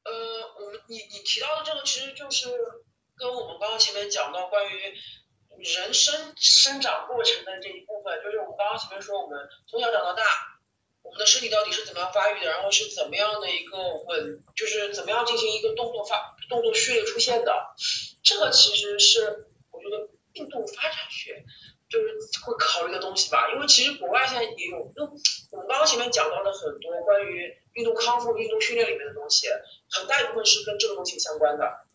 呃，我们你你提到的这个其实就是跟我们刚刚前面讲到关于人生生长过程的这一部分，就是我们刚刚前面说我们从小长到大，我们的身体到底是怎么样发育的，然后是怎么样的一个稳，就是怎么样进行一个动作发动作序列出现的。这个其实是我觉得运动发展学就是会考虑的东西吧，因为其实国外现在也有，就我们刚刚前面讲到的很多关于运动康复、运动训练里面的东西，很大一部分是跟这个东西相关的，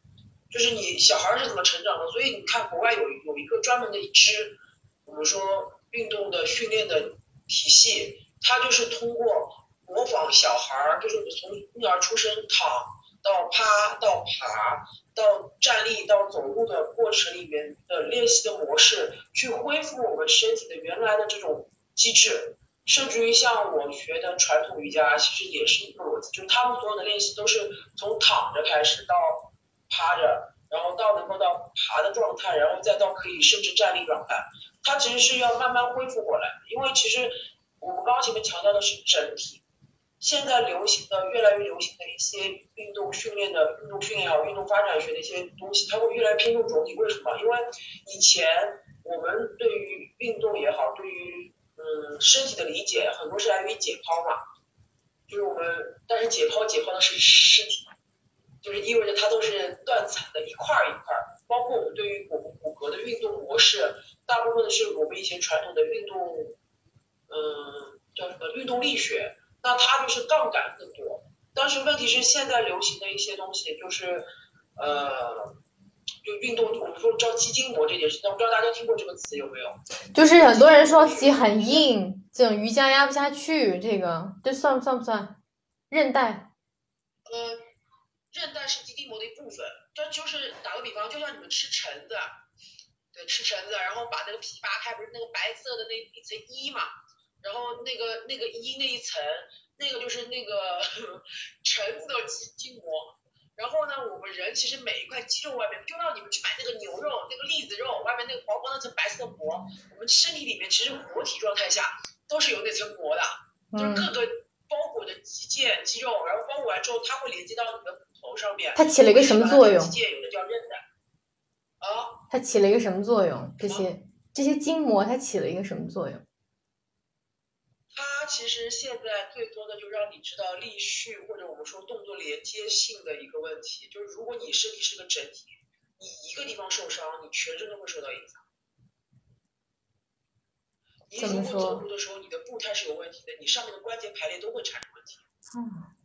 就是你小孩是怎么成长的，所以你看国外有有一个专门的一支，我们说运动的训练的体系，它就是通过模仿小孩，就是你从婴儿出生躺到趴到爬。到站立到走路的过程里面的练习的模式，去恢复我们身体的原来的这种机制。甚至于像我学的传统瑜伽，其实也是一个逻辑，就是他们所有的练习都是从躺着开始到趴着，然后到能够到爬的状态，然后再到可以甚至站立状态，它其实是要慢慢恢复过来。因为其实我们刚刚前面强调的是整体，现在流行的越来越流行的一些运动训练的运动训练啊，运动发展学的一些东西，它会越来越偏重总体。为什么？因为以前我们对于运动也好，对于嗯，身体的理解很多是来源于解剖嘛，就是我们，但是解剖解剖的是尸体，就是意味着它都是断层的一块一块，包括我们对于骨骨骼的运动模式，大部分的是我们以前传统的运动，嗯，叫什么运动力学，那它就是杠杆更多，但是问题是现在流行的一些东西就是呃。就运动，我们说叫肌筋膜这件事，情，我不知道大家听过这个词有没有？就是很多人说自己很硬，这种瑜伽压不下去，这个这算不算不算？韧带？呃，韧带是肌筋膜的一部分，这就是打个比方，就像你们吃橙子，对，吃橙子，然后把那个皮扒开，不是那个白色的那一层衣嘛，然后那个那个一那一层，那个就是那个 橙子的肌筋膜。然后呢，我们人其实每一块肌肉外面，就让你们去买那个牛肉，那个栗子肉外面那个薄薄那层白色的膜，我们身体里面其实活体状态下都是有那层膜的，就是各个包裹的肌腱、肌肉，然后包裹完之后，它会连接到你的骨头上面。它起了一个什么作用？肌腱有的叫韧带。啊？它起了一个什么作用？这些这些筋膜它起了一个什么作用？它其实现在最多的就让你知道力序或者我们说动作连接性的一个问题，就是如果你身体是个整体，你一个地方受伤，你全身都会受到影响。你如果走路的时候你的步态是有问题的，你上面的关节排列都会产生问题。嗯，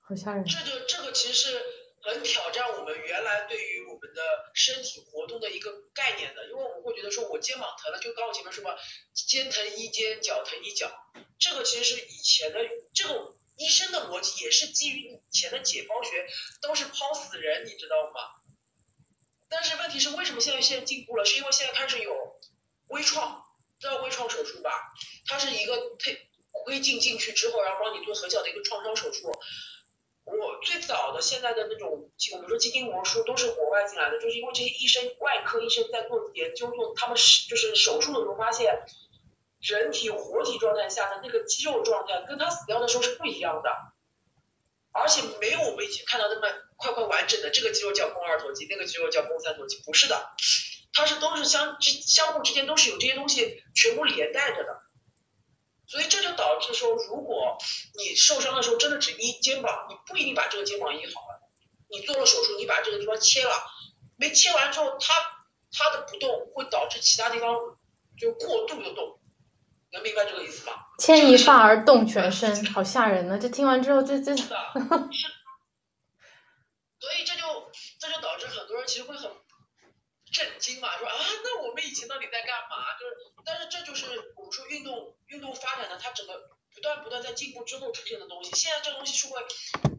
好吓人。这就这个其实是。很挑战我们原来对于我我们的身体活动的一个概念的，因为我们会觉得说我肩膀疼了，就刚我前面说吧，肩疼一肩，脚疼一脚，这个其实是以前的这个医生的逻辑，也是基于以前的解剖学，都是剖死人，你知道吗？但是问题是为什么现在现在进步了？是因为现在开始有微创，知道微创手术吧？它是一个推窥镜进去之后，然后帮你做很小的一个创伤手术。最早的现在的那种，我们说肌筋膜术都是国外进来的，就是因为这些医生、外科医生在做研究，做他们是就是手术的时候发现，人体活体状态下的那个肌肉状态跟他死掉的时候是不一样的，而且没有我们以前看到那么块块完整的，这个肌肉叫肱二头肌，那个肌肉叫肱三头肌，不是的，它是都是相之相互之间都是有这些东西全部连带着的。所以这就导致说，如果你受伤的时候真的只医肩膀，你不一定把这个肩膀医好了。你做了手术，你把这个地方切了，没切完之后，它它的不动会导致其他地方就过度的动，能明白这个意思吗？牵一发而动全身，好吓人呢！这听完之后，这这。是的。所以这就这就导致很多人其实会很。震惊嘛，说啊，那我们以前到底在干嘛？就是，但是这就是我们说运动运动发展的它整个不断不断在进步之后出现的东西。现在这个东西是会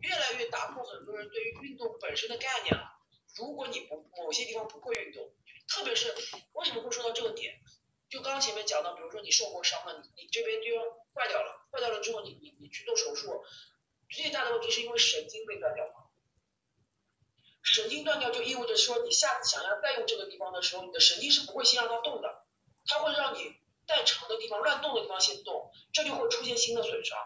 越来越打破很多人对于运动本身的概念了。如果你不某些地方不会运动，特别是为什么会说到这个点？就刚刚前面讲到，比如说你受过伤了，你你这边地方坏掉了，坏掉了之后你你你去做手术，最大的问题是因为神经被断掉了。神经断掉就意味着说，你下次想要再用这个地方的时候，你的神经是不会先让它动的，它会让你在长的地方、乱动的地方先动，这就会出现新的损伤。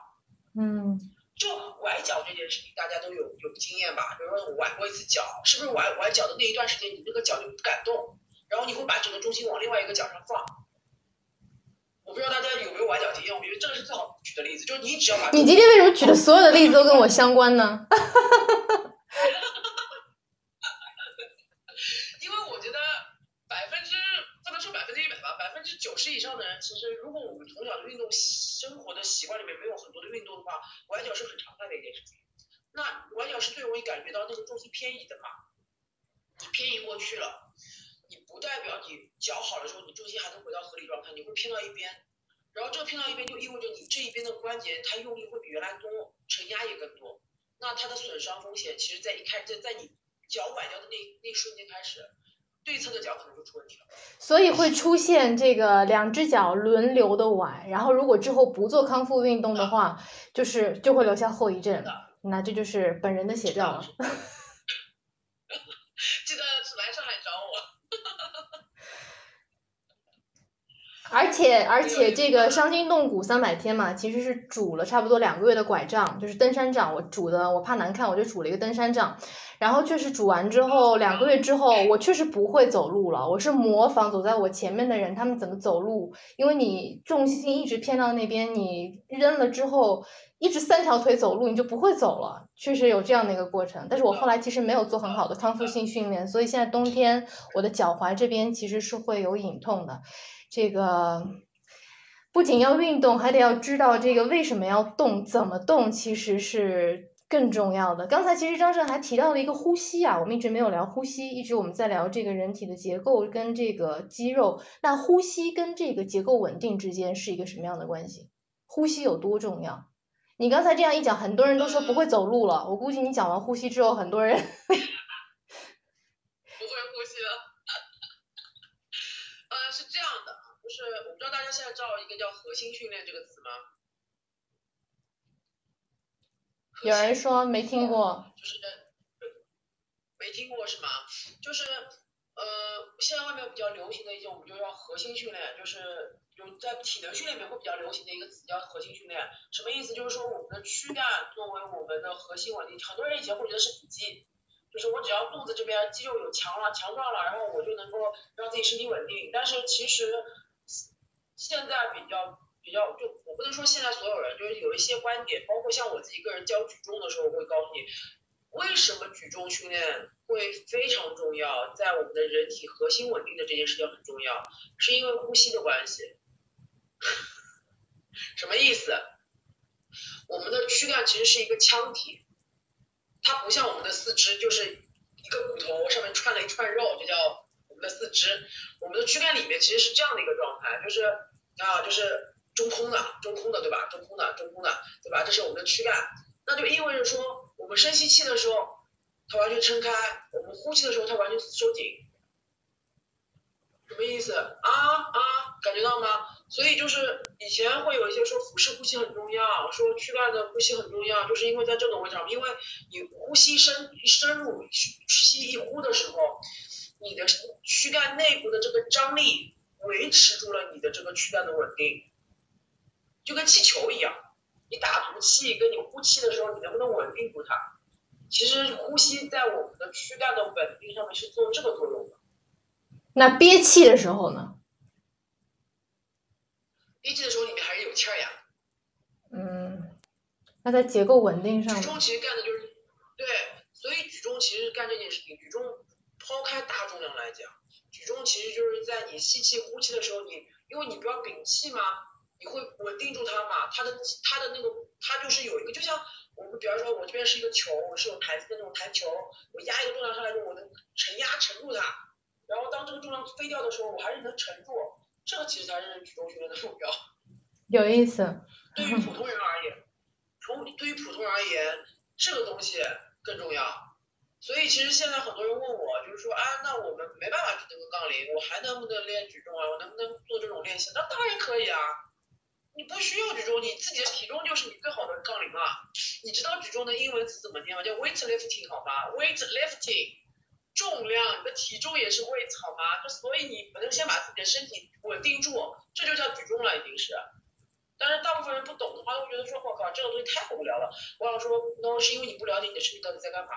嗯。就崴脚这件事情，大家都有有经验吧？比如说我崴过一次脚，是不是崴崴脚的那一段时间，你那个脚就不敢动，然后你会把整个重心往另外一个脚上放。我不知道大家有没有崴脚经验，我觉得这个是最好举的例子，就是你只要把。你今天为什么举的所有的例子都跟我相关呢？九十以上的人，其实如果我们从小的运动生活的习惯里面没有很多的运动的话，崴脚是很常态的一件事情。那崴脚是最容易感觉到那个重心偏移的嘛？你偏移过去了，你不代表你脚好的时候，你重心还能回到合理状态，你会偏到一边。然后这个偏到一边就意味着你这一边的关节它用力会比原来多，承压也更多。那它的损伤风险，其实在一开在在你脚崴掉的那那瞬间开始，对侧的脚可能就出问题了。所以会出现这个两只脚轮流的崴，然后如果之后不做康复运动的话，就是就会留下后遗症。那这就是本人的写照了。记得来上海找我。而且而且这个伤筋动骨三百天嘛，其实是拄了差不多两个月的拐杖，就是登山杖。我拄的我怕难看，我就拄了一个登山杖。然后确实煮完之后，两个月之后，我确实不会走路了。我是模仿走在我前面的人他们怎么走路，因为你重心一直偏到那边，你扔了之后，一直三条腿走路，你就不会走了。确实有这样的一个过程。但是我后来其实没有做很好的康复性训练，所以现在冬天我的脚踝这边其实是会有隐痛的。这个不仅要运动，还得要知道这个为什么要动，怎么动，其实是更重要的。刚才其实张胜还提到了一个呼吸啊，我们一直没有聊呼吸，一直我们在聊这个人体的结构跟这个肌肉。那呼吸跟这个结构稳定之间是一个什么样的关系？呼吸有多重要？你刚才这样一讲，很多人都说不会走路了。我估计你讲完呼吸之后，很多人 不会呼吸了。呃，是这样的，就是我不知道大家。现在知道一个叫核心训练这个词吗？有人说没听过。就是没听过是吗？就是呃，现在外面比较流行的一种，我们就叫核心训练，就是有在体能训练里面会比较流行的一个词叫核心训练。什么意思？就是说我们的躯干作为我们的核心稳定，很多人以前会觉得是腹肌，就是我只要肚子这边肌肉有强了、强壮了，然后我就能够让自己身体稳定。但是其实。现在比较比较，就我不能说现在所有人，就是有一些观点，包括像我自己个人教举重的时候，我会告诉你，为什么举重训练会非常重要，在我们的人体核心稳定的这件事情很重要，是因为呼吸的关系。什么意思？我们的躯干其实是一个腔体，它不像我们的四肢，就是一个骨头上面串了一串肉，就叫。我们的四肢，我们的躯干里面其实是这样的一个状态，就是啊，就是中空的，中空的，对吧？中空的，中空的，对吧？这是我们的躯干，那就意味着说，我们深吸气的时候，它完全撑开；我们呼气的时候，它完全收紧。什么意思？啊啊，感觉到吗？所以就是以前会有一些说腹式呼吸很重要，说躯干的呼吸很重要，就是因为在这个位置上，因为你呼吸深深入，吸一呼的时候。你的躯干内部的这个张力维持住了你的这个躯干的稳定，就跟气球一样，你打足气跟你呼气的时候，你能不能稳定住它？其实呼吸在我们的躯干的稳定上面是做这个作用的。那憋气的时候呢？憋气的时候里面还是有气儿呀。嗯，那在结构稳定上。举重其实干的就是对，所以举重其实干这件事情，举重。抛开大重量来讲，举重其实就是在你吸气、呼气的时候，你因为你不要屏气嘛，你会稳定住它嘛。它的它的那个它就是有一个，就像我们比方说，我这边是一个球，我是有台子的那种台球，我压一个重量上来之后，我能承压承住它，然后当这个重量飞掉的时候，我还是能承住。这个其实才是举重训练的目标。有意思。对于普通人而言，从对于普通人而言，这个东西更重要。所以其实现在很多人问我，就是说啊，那我们没办法举那个杠铃，我还能不能练举重啊？我能不能做这种练习？那当然可以啊，你不需要举重，你自己的体重就是你最好的杠铃啊。你知道举重的英文词怎么念吗？叫 weightlifting 好吗？weightlifting，重量，你的体重也是 weight 好吗？就所以你不能先把自己的身体稳定住，这就叫举重了已经是。但是大部分人不懂的话，会觉得说我靠，这个东西太无聊了。我想说，no，是因为你不了解你的身体到底在干嘛。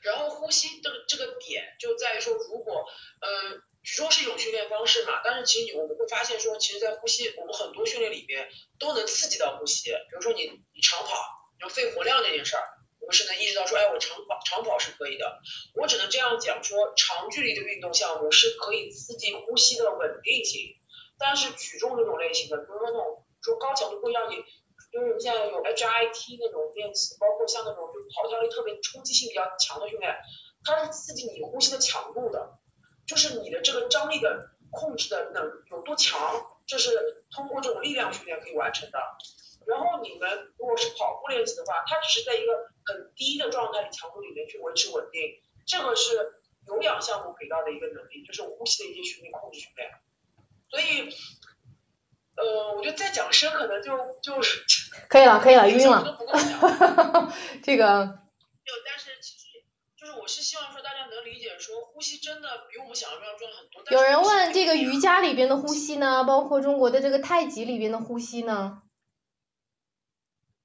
然后呼吸的这个点就在于说，如果嗯，举重是一种训练方式嘛，但是其实你我们会发现说，其实，在呼吸我们很多训练里面都能刺激到呼吸。比如说你你长跑，就肺活量这件事儿，我们是能意识到说，哎，我长跑长跑是可以的。我只能这样讲说，长距离的运动项目是可以刺激呼吸的稳定性，但是举重这种类型的，比如说那种说高强度会让你。就是现在有 HIT 那种练习，包括像那种就跑跳力特别冲击性比较强的训练，它是刺激你呼吸的强度的，就是你的这个张力的控制的能有多强，这是通过这种力量训练可以完成的。然后你们如果是跑步练习的话，它只是在一个很低的状态里强度里面去维持稳定，这个是有氧项目给到的一个能力，就是呼吸的一些训练控制训练。所以，呃，我觉得再讲深可能就就是可以了，可以了，晕了。这个就但是其实就是我是希望说大家能理解说呼吸真的比我们想象中要重要很多。有人问这个瑜伽里边的呼吸呢，包括中国的这个太极里边的呼吸呢？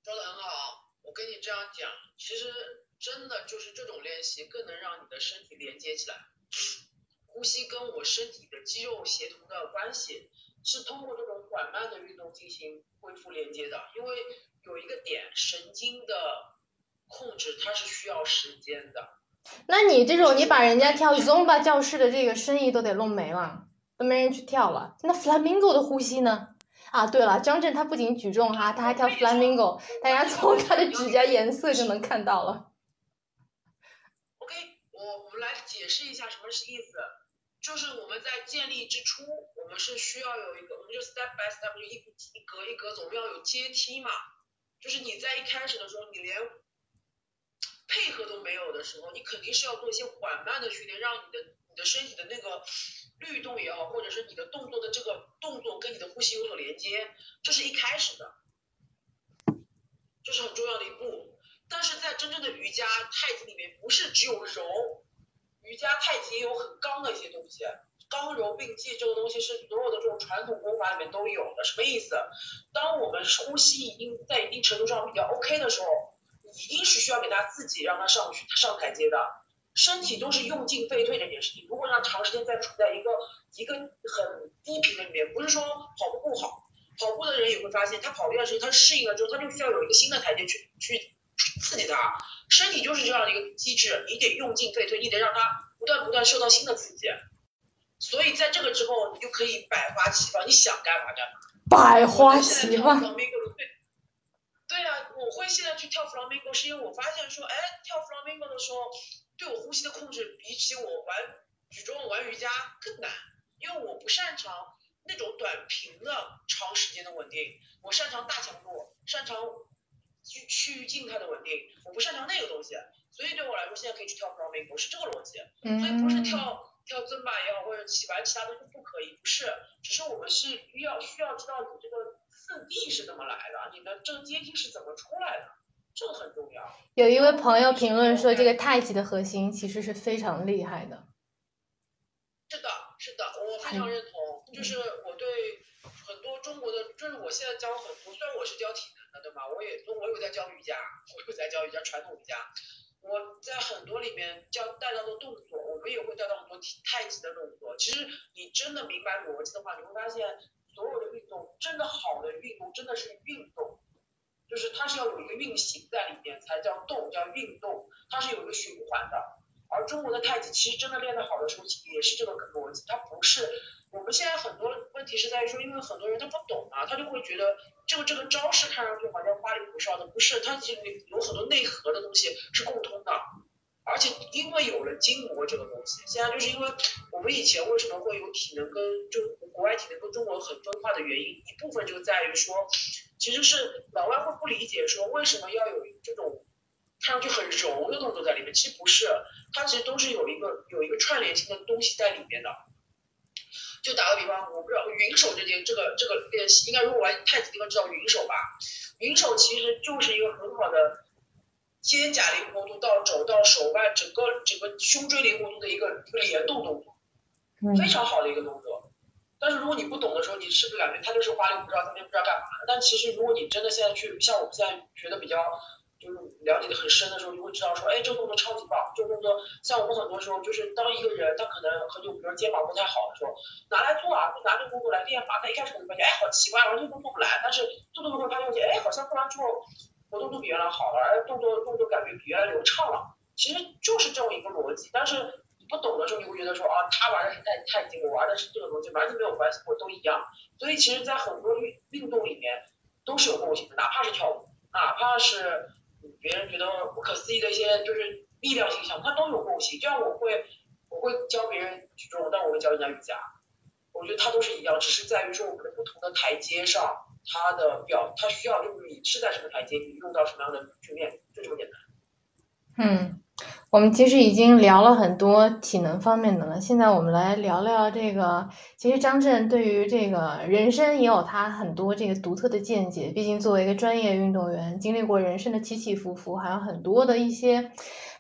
说的很好，我跟你这样讲，其实真的就是这种练习更能让你的身体连接起来。呼吸跟我身体的肌肉协同的关系，是通过这种缓慢的运动进行恢复连接的。因为有一个点，神经的控制它是需要时间的。那你这种你把人家跳 Zumba 教室的这个生意都得弄没了，都没人去跳了。那 Flamingo 的呼吸呢？啊，对了，张震他不仅举重哈，他还跳 Flamingo，大家从他的指甲颜色就能看到了。OK，我我们来解释一下什么是意思，就是我们在建立之初，我们是需要有一个，我们就 step by step 就一一格一格总，要有阶梯嘛。就是你在一开始的时候，你连配合都没有的时候，你肯定是要做一些缓慢的训练，让你的你的身体的那个律动也好，或者是你的动作的这个动作跟你的呼吸有所连接，这是一开始的，这是很重要的一步。但是在真正的瑜伽太极里面，不是只有柔，瑜伽太极也有很刚的一些东西，刚柔并济这个东西是所有的这种传统功法里面都有的。什么意思？当我们呼吸已经在一定程度上比较 OK 的时候，你一定是需要给他自己让他上去上台阶的。身体都是用进废退这件事情，如果让长时间在处在一个一个很低频的里面，不是说跑步不好，跑步的人也会发现，他跑一段时间，他适应了之后，他就需要有一个新的台阶去去刺激他。身体就是这样的一个机制，你得用进废退，你得让他不断不断受到新的刺激。所以在这个之后，你就可以百花齐放，你想干嘛干嘛。百花齐放对啊，我会现在去跳 flamingo，是因为我发现说，哎，跳 flamingo 的时候，对我呼吸的控制比起我玩举重、玩瑜伽更难，因为我不擅长那种短平的长时间的稳定，我擅长大强度，擅长区区域静态的稳定，我不擅长那个东西，所以对我来说，现在可以去跳 flamingo 是这个逻辑。所以不是嗯，跳跳尊巴也好，或者起玩其他东西不可以，不是，只是我们是要需要知道你这个次第是怎么来的，你的这个阶梯是怎么出来的，这个很重要。有一位朋友评论说，这个太极的核心其实是非常厉害的。是的，是的，我非常认同。就是我对很多中国的，就是我现在教很多，虽然我是教体能的，对吗？我也我有在教瑜伽，我有在教瑜伽传统瑜伽。我在很多里面教带到的动作，我们也会带到很多体太极的动作。其实你真的明白逻辑的话，你会发现所有的运动，真的好的运动真的是运动，就是它是要有一个运行在里面才叫动，叫运动，它是有一个循环的。而中国的太极其实真的练得好的时候，也是这个逻辑，它不是我们现在很多问题是在于说，因为很多人他不懂啊，他就会觉得这个这个招式看上去好像花里胡哨的，不是，它其实有很多内核的东西是共通的。而且因为有了筋膜这个东西，现在就是因为我们以前为什么会有体能跟就国外体能跟中国很分化的原因，一部分就在于说，其实是老外会不理解说为什么要有这种看上去很柔的动作在里面，其实不是，它其实都是有一个有一个串联性的东西在里面的。就打个比方，我不知道云手这件这个这个练习，应该如果玩太极应该知道云手吧？云手其实就是一个很好的肩胛灵活度到肘到手腕整个整个胸椎灵活度的一个一个联动动作，非常好的一个动作。但是如果你不懂的时候，你是不是感觉它就是花里胡哨，它就不知道干嘛的？但其实如果你真的现在去，像我们现在学的比较就是了解的很深的时候，你会知道说，哎，这个动作超级棒，这个动作像我们很多时候就是当一个人他可能很久，比如肩膀不太好的时候，拿来做啊，拿这个动作来练嘛，他一开始会发现，哎，好奇怪，完全都做不来，但是做动作会发现，哎，好像做完之后活动度比原来好了，而动作动作感觉比原来流畅了，其实就是这么一个逻辑，但是。你不懂的时候，你会觉得说啊，他玩的是太太极，我玩的是这个东西，完全没有关系，我都一样。所以其实，在很多运运动里面都是有共性的，哪怕是跳舞，哪怕是别人觉得不可思议的一些就是力量性项目，它都有共性。就像我会我会教别人举重，但我会教人家瑜伽，我觉得它都是一样，只是在于说我们的不同的台阶上，它的表它需要就是你是在什么台阶，你用到什么样的训练，就这么简单。嗯，我们其实已经聊了很多体能方面的了，现在我们来聊聊这个。其实张震对于这个人生也有他很多这个独特的见解，毕竟作为一个专业运动员，经历过人生的起起伏伏，还有很多的一些。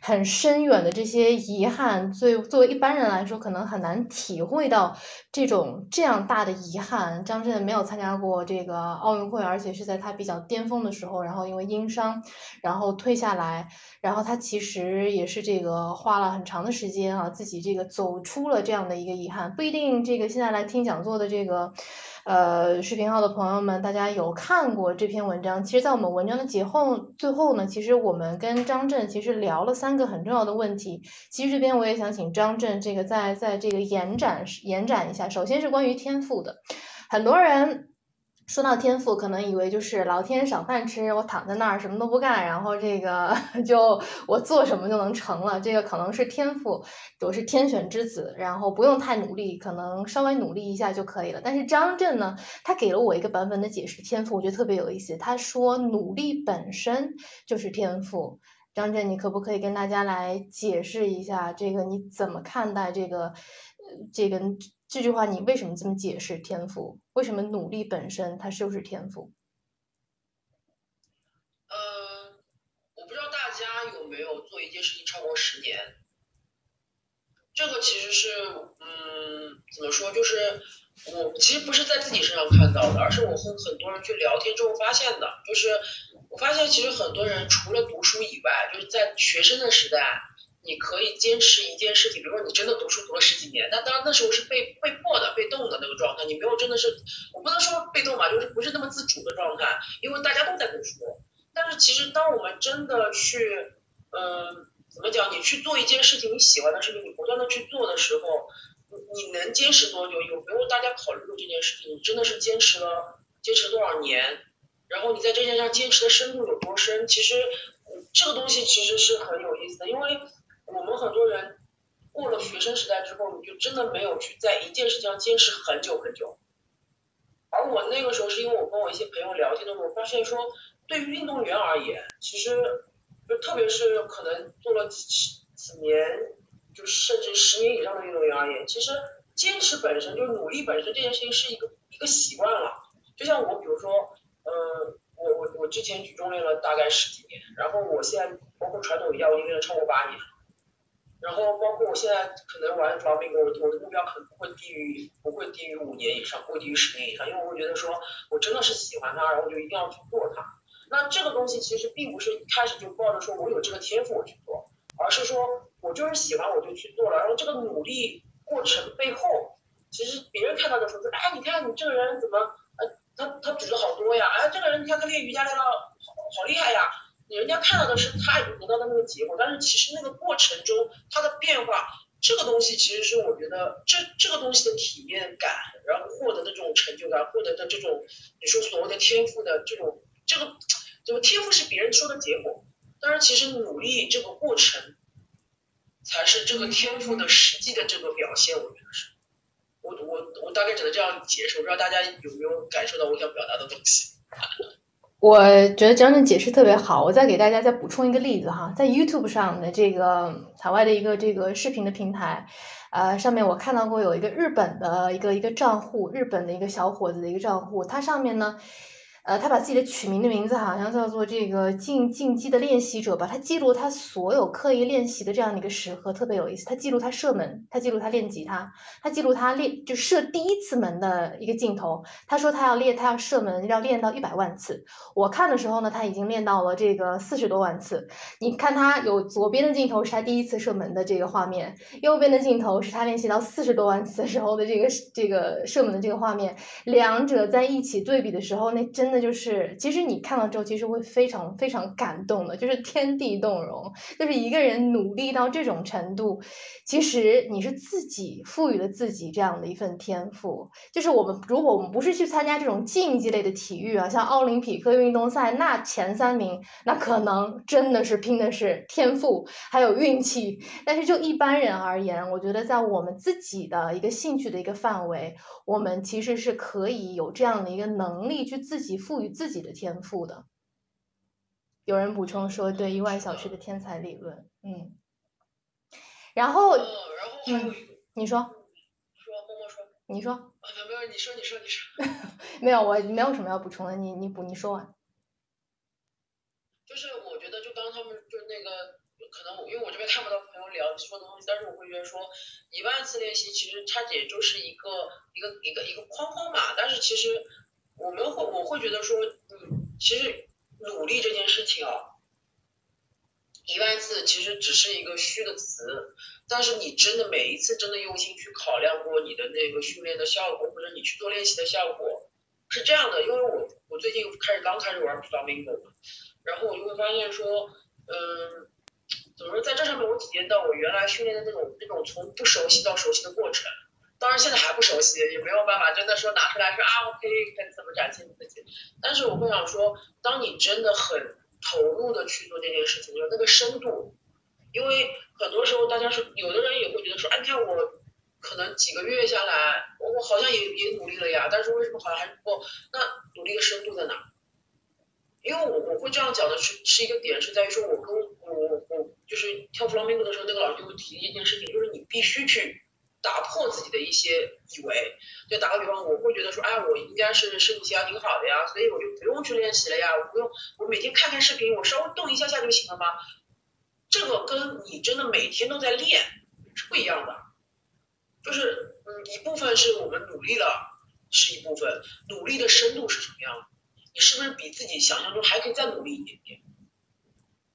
很深远的这些遗憾，作作为一般人来说，可能很难体会到这种这样大的遗憾。张震没有参加过这个奥运会，而且是在他比较巅峰的时候，然后因为因伤，然后退下来，然后他其实也是这个花了很长的时间啊，自己这个走出了这样的一个遗憾。不一定这个现在来听讲座的这个。呃，视频号的朋友们，大家有看过这篇文章？其实，在我们文章的节后最后呢，其实我们跟张震其实聊了三个很重要的问题。其实这边我也想请张震这个再在这个延展延展一下。首先是关于天赋的，很多人。说到天赋，可能以为就是老天赏饭吃，我躺在那儿什么都不干，然后这个 就我做什么就能成了。这个可能是天赋，我是天选之子，然后不用太努力，可能稍微努力一下就可以了。但是张震呢，他给了我一个版本的解释，天赋我觉得特别有意思。他说努力本身就是天赋。张震，你可不可以跟大家来解释一下这个你怎么看待这个这个？这句话你为什么这么解释天赋？为什么努力本身它就是天赋？呃，我不知道大家有没有做一件事情超过十年。这个其实是，嗯，怎么说？就是我其实不是在自己身上看到的，而是我和很多人去聊天之后发现的。就是我发现，其实很多人除了读书以外，就是在学生的时代。你可以坚持一件事情，比如说你真的读书读了十几年，那当然那时候是被被迫的、被动的那个状态，你没有真的是，我不能说被动吧，就是不是那么自主的状态，因为大家都在读书。但是其实当我们真的去，嗯，怎么讲？你去做一件事情，你喜欢的事情，你不断的去做的时候，你你能坚持多久？有没有大家考虑过这件事情？你真的是坚持了坚持多少年？然后你在这件事上坚持的深度有多深？其实这个东西其实是很有意思的，因为。我们很多人过了学生时代之后，你就真的没有去在一件事情上坚持很久很久。而我那个时候是因为我跟我一些朋友聊天的时候，发现说，对于运动员而言，其实就特别是可能做了几几年，就甚至十年以上的运动员而言，其实坚持本身就努力本身这件事情是一个一个习惯了。就像我，比如说，呃，我我我之前举重练了大概十几年，然后我现在包括传统瑜伽，我已经练了超过八年。然后包括我现在可能玩 Flamingo，我我的目标可能不会低于不会低于五年以上，不会低于十年以上，因为我会觉得说我真的是喜欢它，然后就一定要去做它。那这个东西其实并不是一开始就抱着说我有这个天赋我去做，而是说我就是喜欢我就去做了。然后这个努力过程背后，其实别人看到的时候说，哎，你看你这个人怎么，呃，他他举的好多呀，哎，这个人你看他练瑜伽练到好好厉害呀。人家看到的是他已经得到的那个结果，但是其实那个过程中他的变化，这个东西其实是我觉得这这个东西的体验感，然后获得的这种成就感，获得的这种你说所谓的天赋的这种这个，这个天赋是别人说的结果，但是其实努力这个过程才是这个天赋的实际的这个表现，我觉得是，我我我大概只能这样解释，我不知道大家有没有感受到我想表达的东西。我觉得张震解释特别好，我再给大家再补充一个例子哈，在 YouTube 上的这个海外的一个这个视频的平台，呃，上面我看到过有一个日本的一个一个账户，日本的一个小伙子的一个账户，它上面呢。呃，他把自己的取名的名字好像叫做这个进进击的练习者吧，他记录他所有刻意练习的这样的一个时刻，特别有意思。他记录他射门，他记录他练吉他，他记录他练就射第一次门的一个镜头。他说他要练，他要射门要练到一百万次。我看的时候呢，他已经练到了这个四十多万次。你看他有左边的镜头是他第一次射门的这个画面，右边的镜头是他练习到四十多万次时候的这个这个射门的这个画面。两者在一起对比的时候，那真的。的就是，其实你看到之后，其实会非常非常感动的，就是天地动容，就是一个人努力到这种程度，其实你是自己赋予了自己这样的一份天赋。就是我们如果我们不是去参加这种竞技类的体育啊，像奥林匹克运动赛，那前三名那可能真的是拼的是天赋还有运气。但是就一般人而言，我觉得在我们自己的一个兴趣的一个范围，我们其实是可以有这样的一个能力去自己赋予自己的天赋的。有人补充说，对一万小时的天才理论，嗯，然后，嗯，你说，说默默说，你说，没有，你说，你说，你说，没有，我没有什么要补充的，你你补，你说完。就是我觉得，就当他们就那个。可能因为我这边看不到朋友聊说的东西，但是我会觉得说一万次练习其实它也就是一个一个一个一个框框嘛。但是其实我们会我会觉得说，嗯，其实努力这件事情啊，一万次其实只是一个虚的词。但是你真的每一次真的用心去考量过你的那个训练的效果，或者你去做练习的效果，是这样的。因为我我最近开始刚开始玩 flamingo，然后我就会发现说，嗯。怎么说，在这上面我体验到我原来训练的那种那种从不熟悉到熟悉的过程。当然现在还不熟悉，也没有办法真的说拿出来说啊，我可以可以怎么展现你自己。但是我会想说，当你真的很投入的去做这件事情有，那个深度，因为很多时候大家是有的人也会觉得说，哎，你看我可能几个月下来，我我好像也也努力了呀，但是为什么好像还是不够？那努力的深度在哪？因为我我会这样讲的是是一个点，是在于说我跟我我就是跳弗朗明哥的时候，那个老师就会提一件事情，就是你必须去打破自己的一些以为。就打个比方，我会觉得说，哎，我应该是身体还挺好的呀，所以我就不用去练习了呀，我不用，我每天看看视频，我稍微动一下下就行了吗？这个跟你真的每天都在练是不一样的。就是嗯，一部分是我们努力了，是一部分，努力的深度是什么样？你是不是比自己想象中还可以再努力一点点？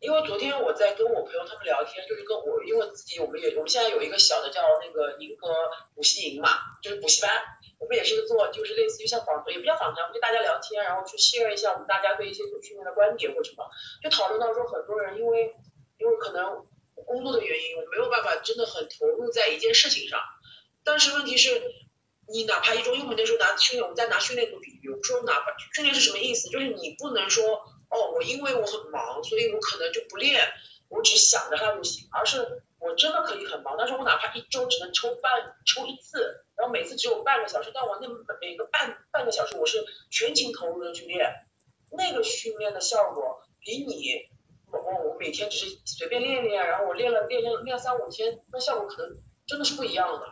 因为昨天我在跟我朋友他们聊天，就是跟我，因为自己我们也我们现在有一个小的叫那个宁格补习营嘛，就是补习班，我们也是做就是类似于像访谈，也不叫访谈，就大家聊天，然后去 share 一下我们大家对一些训练的观点或什么，就讨论到说很多人因为因为可能工作的原因，我没有办法真的很投入在一件事情上，但是问题是。你哪怕一周，因为我们那时候拿训练，我们在拿训练做比喻，我说哪怕训练是什么意思？就是你不能说，哦，我因为我很忙，所以我可能就不练，我只想着它就行，而是我真的可以很忙，但是我哪怕一周只能抽半抽一次，然后每次只有半个小时，但我那每个半半个小时我是全情投入的去练，那个训练的效果比你我我每天只是随便练练，然后我练了练练练三五天，那效果可能真的是不一样的。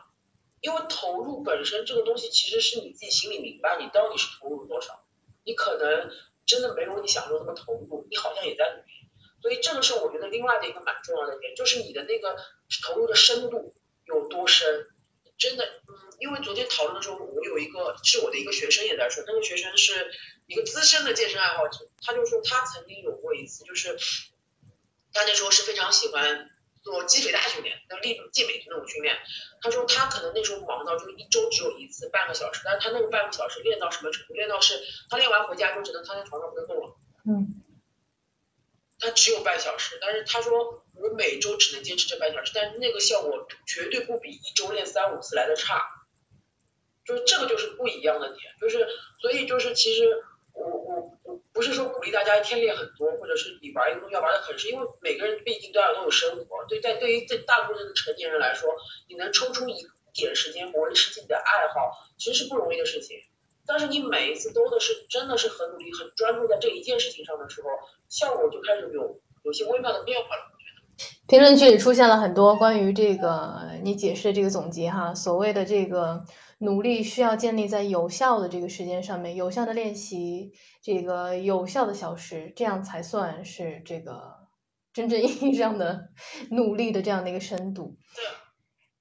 因为投入本身这个东西，其实是你自己心里明白你到底是投入了多少。你可能真的没有你想象中那么投入，你好像也在努力。所以这个是我觉得另外的一个蛮重要的点，就是你的那个投入的深度有多深。真的，嗯，因为昨天讨论的时候，我有一个是我的一个学生也在说，那个学生是一个资深的健身爱好者，他就说他曾经有过一次，就是他那时候是非常喜欢。做肌肥大训练，那力健美的那种训练，他说他可能那时候忙到就是一周只有一次半个小时，但是他那个半个小时练到什么程度？练到是他练完回家就只能躺在床上不能动了。嗯。他只有半小时，但是他说我每周只能坚持这半小时，但是那个效果绝对不比一周练三五次来的差，就是这个就是不一样的点，就是所以就是其实。我不是说鼓励大家一天练很多，或者是你玩一个东西要玩的很深，因为每个人毕竟都要都有生活。对，在对于这大部分的成年人来说，你能抽出一点时间维持自己的爱好，其实是不容易的事情。但是你每一次都的是真的是很努力、很专注在这一件事情上的时候，效果就开始有有些微妙的变化了。我觉得评论区里出现了很多关于这个你解释的这个总结哈，所谓的这个。努力需要建立在有效的这个时间上面，有效的练习，这个有效的小时，这样才算是这个真正意义上的努力的这样的一个深度。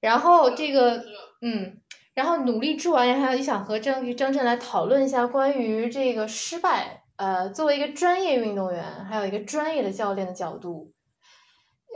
然后这个，嗯，然后努力之完，还有想和张张震来讨论一下关于这个失败。呃，作为一个专业运动员，还有一个专业的教练的角度，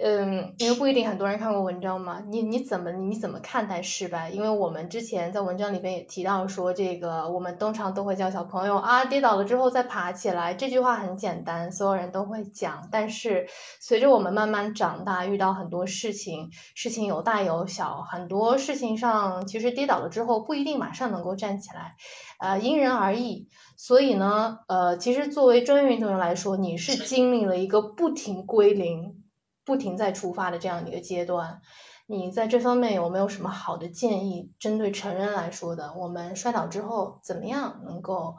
嗯，因为不一定很多人看过文章嘛，你你怎么你怎么看待失败？因为我们之前在文章里边也提到说，这个我们通常都会教小朋友啊，跌倒了之后再爬起来，这句话很简单，所有人都会讲。但是随着我们慢慢长大，遇到很多事情，事情有大有小，很多事情上其实跌倒了之后不一定马上能够站起来，呃，因人而异。所以呢，呃，其实作为专业运动员来说，你是经历了一个不停归零。不停在出发的这样的一个阶段，你在这方面有没有什么好的建议？针对成人来说的，我们摔倒之后怎么样能够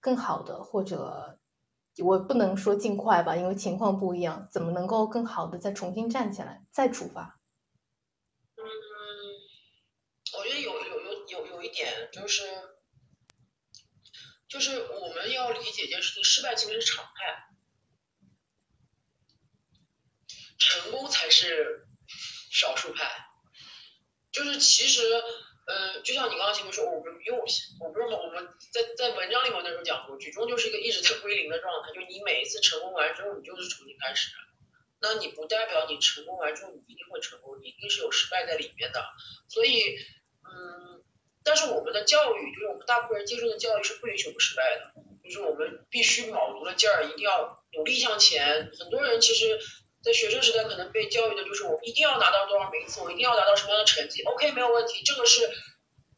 更好的，或者我不能说尽快吧，因为情况不一样，怎么能够更好的再重新站起来，再出发？嗯，我觉得有有有有有一点就是，就是我们要理解一件事情，失败其实是常态。成功才是少数派，就是其实，呃，就像你刚刚前面说，我们因为我不是我们在在文章里面那时候讲过，举重就是一个一直在归零的状态，就你每一次成功完之后，你就是重新开始，那你不代表你成功完之后你一定会成功，你一定是有失败在里面的，所以，嗯，但是我们的教育，就是我们大部分人接受的教育是不允许我们失败的，就是我们必须卯足了劲儿，一定要努力向前，很多人其实。在学生时代可能被教育的就是我一定要拿到多少名次，我一定要达到什么样的成绩，OK 没有问题，这个是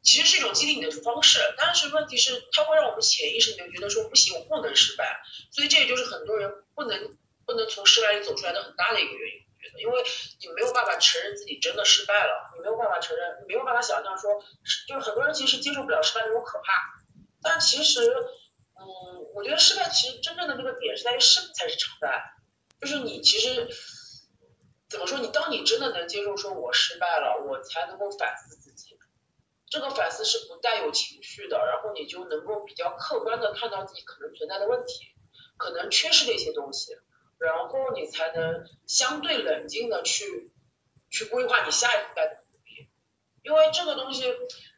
其实是一种激励你的方式，但是问题是它会让我们潜意识里面觉得说不行，我不能失败，所以这也就是很多人不能不能从失败里走出来的很大的一个原因，我觉得，因为你没有办法承认自己真的失败了，你没有办法承认，你没有办法想象说，就是很多人其实接受不了失败那种可怕，但其实，嗯，我觉得失败其实真正的那个点是在于失败才是常态。就是你其实怎么说？你当你真的能接受说我失败了，我才能够反思自己。这个反思是不带有情绪的，然后你就能够比较客观的看到自己可能存在的问题，可能缺失的一些东西，然后你才能相对冷静的去去规划你下一步该怎么努力。因为这个东西，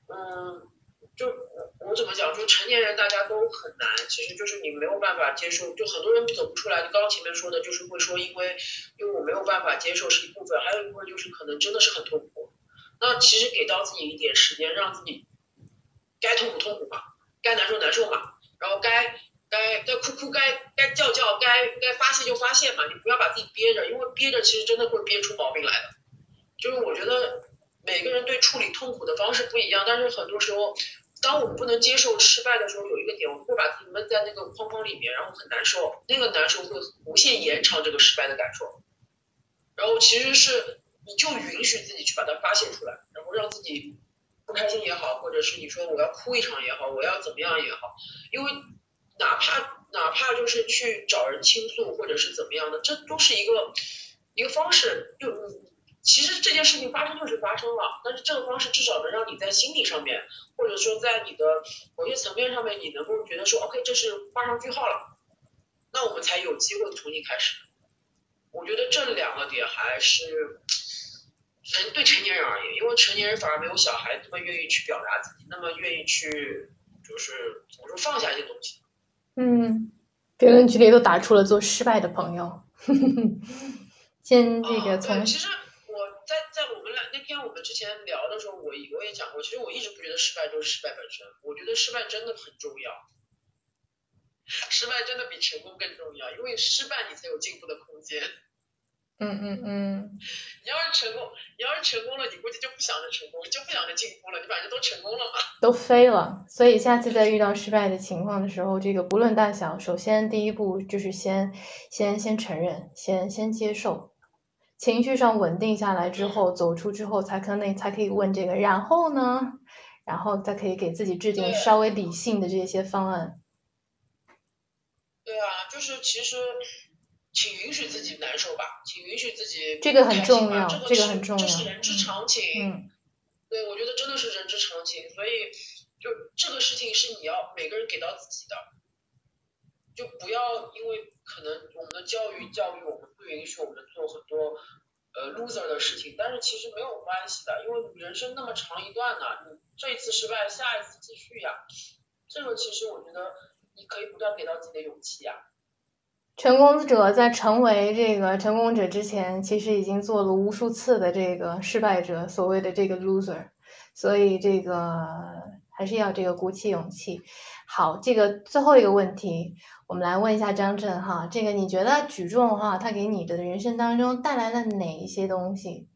嗯。就我我怎么讲？就成年人大家都很难，其实就是你没有办法接受，就很多人走不出来。就刚刚前面说的，就是会说，因为因为我没有办法接受是一部分，还有一部分就是可能真的是很痛苦。那其实给到自己一点时间，让自己该痛苦痛苦嘛，该难受难受嘛，然后该该该哭哭，该该叫叫，该该发泄就发泄嘛，你不要把自己憋着，因为憋着其实真的会憋出毛病来的。就是我觉得每个人对处理痛苦的方式不一样，但是很多时候。当我们不能接受失败的时候，有一个点，我们会把自己闷在那个框框里面，然后很难受，那个难受会无限延长这个失败的感受。然后其实是你就允许自己去把它发泄出来，然后让自己不开心也好，或者是你说我要哭一场也好，我要怎么样也好，因为哪怕哪怕就是去找人倾诉或者是怎么样的，这都是一个一个方式，就。其实这件事情发生就是发生了，但是这个方式至少能让你在心理上面，或者说在你的某些层面上面，你能够觉得说，OK，这是画上句号了，那我们才有机会重新开始。我觉得这两个点还是成对成年人而言，因为成年人反而没有小孩那么愿意去表达自己，那么愿意去就是怎么说放下一些东西。嗯，评论区里都打出了做失败的朋友，先这个从。我们俩那天我们之前聊的时候，我我也讲过，其实我一直不觉得失败就是失败本身，我觉得失败真的很重要，失败真的比成功更重要，因为失败你才有进步的空间。嗯嗯嗯。你要是成功，你要是成功了，你估计就不想着成功，就不想着进步了，你反正都成功了嘛。都飞了，所以下次在遇到失败的情况的时候，这个不论大小，首先第一步就是先先先承认，先先接受。情绪上稳定下来之后，走出之后才可能才可以问这个，然后呢，然后再可以给自己制定稍微理性的这些方案。对啊，就是其实，请允许自己难受吧，请允许自己这个很重要，这个很重要，这是人之常情。嗯，对，我觉得真的是人之常情，所以就这个事情是你要每个人给到自己的，就不要因为。可能我们的教育教育我们不允许我们做很多呃 loser 的事情，但是其实没有关系的，因为人生那么长一段呢，你这一次失败，下一次继续呀，这个其实我觉得你可以不断给到自己的勇气呀。成功者在成为这个成功者之前，其实已经做了无数次的这个失败者，所谓的这个 loser，所以这个还是要这个鼓起勇气。好，这个最后一个问题，我们来问一下张震哈，这个你觉得举重哈，它给你的人生当中带来了哪一些东西？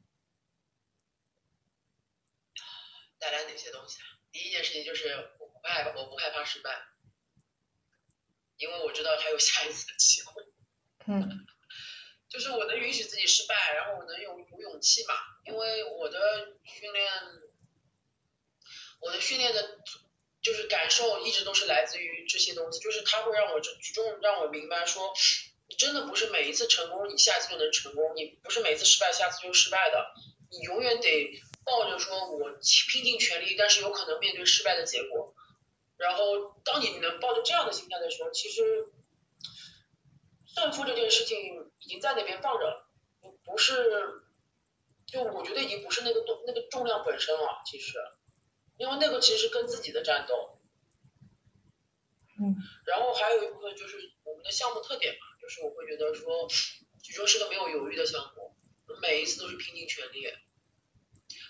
带来哪些东西啊？第一件事情就是我不害怕，我不害怕失败，因为我知道还有下一次的机会。嗯。就是我能允许自己失败，然后我能有有勇气嘛，因为我的训练，我的训练的。就是感受一直都是来自于这些东西，就是它会让我举重让我明白说，你真的不是每一次成功你下次就能成功，你不是每次失败下次就失败的，你永远得抱着说我拼尽全力，但是有可能面对失败的结果。然后当你能抱着这样的心态的时候，其实胜负这件事情已经在那边放着了，不是，就我觉得已经不是那个重那个重量本身了，其实。因为那个其实是跟自己的战斗，嗯，然后还有一部分就是我们的项目特点嘛，就是我会觉得说，举重是个没有犹豫的项目，每一次都是拼尽全力。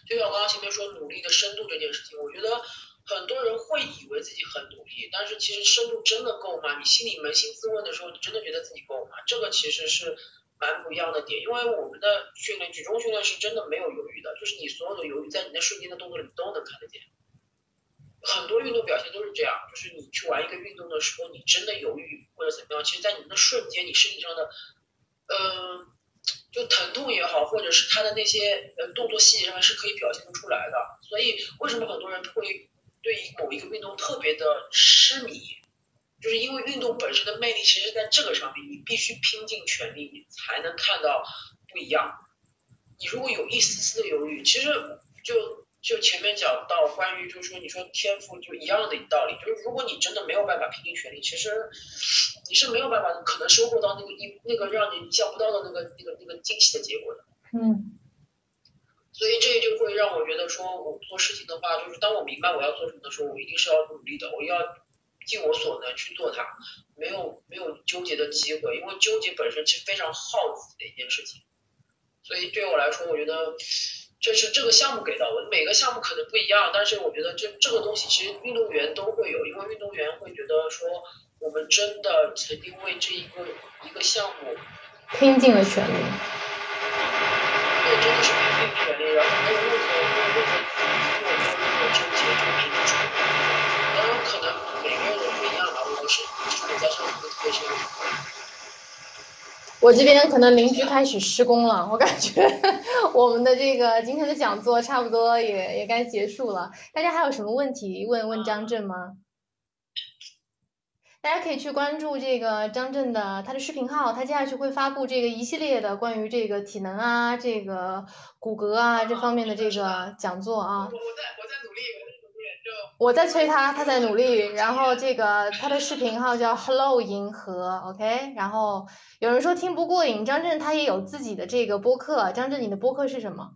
就像我刚刚前面说努力的深度这件事情，我觉得很多人会以为自己很努力，但是其实深度真的够吗？你心里扪心自问的时候，你真的觉得自己够吗？这个其实是蛮不一样的点，因为我们的训练举重训练是真的没有犹豫的，就是你所有的犹豫在你那瞬间的动作里都能看得见。很多运动表现都是这样，就是你去玩一个运动的时候，你真的犹豫或者怎么样，其实，在你那瞬间，你身体上的，嗯，就疼痛也好，或者是他的那些呃动作细节上面是可以表现得出来的。所以，为什么很多人会对某一个运动特别的痴迷，就是因为运动本身的魅力，其实在这个上面，你必须拼尽全力，你才能看到不一样。你如果有一丝丝的犹豫，其实就。就前面讲到关于就是说你说天赋就一样的道理，就是如果你真的没有办法拼尽全力，其实你是没有办法可能收获到那个一那个让你想不到的那个那个那个惊喜的结果的。嗯。所以这就会让我觉得说，我做事情的话，就是当我明白我要做什么的时候，我一定是要努力的，我要尽我所能去做它，没有没有纠结的机会，因为纠结本身其实非常耗自己的一件事情。所以对于我来说，我觉得。这是这个项目给到我，每个项目可能不一样，但是我觉得这这个东西其实运动员都会有，因为运动员会觉得说我们真的曾经为这一个一个项目拼尽了全力，对，真的是拼尽全力，然后没有任何没有任何没有任何纠结就拼出来。当然可能每个人不一样吧，我是我在上面特别深。我这边可能邻居开始施工了，我感觉 我们的这个今天的讲座差不多也也该结束了。大家还有什么问题问问张震吗？大家可以去关注这个张震的他的视频号，他接下去会发布这个一系列的关于这个体能啊、这个骨骼啊这方面的这个讲座啊。我在我在努力。我在催他，他在努力。然后这个他的视频号叫 Hello 银河，OK。然后有人说听不过瘾，张震他也有自己的这个播客。张震，你的播客是什么？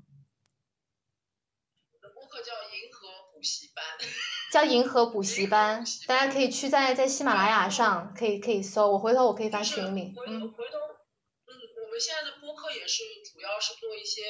我的播客叫银河补习班。叫银河补习班，大家可以去在在喜马拉雅上可以可以搜，我回头我可以发群里。嗯。回头，嗯，我们现在的播客也是主要是做一些。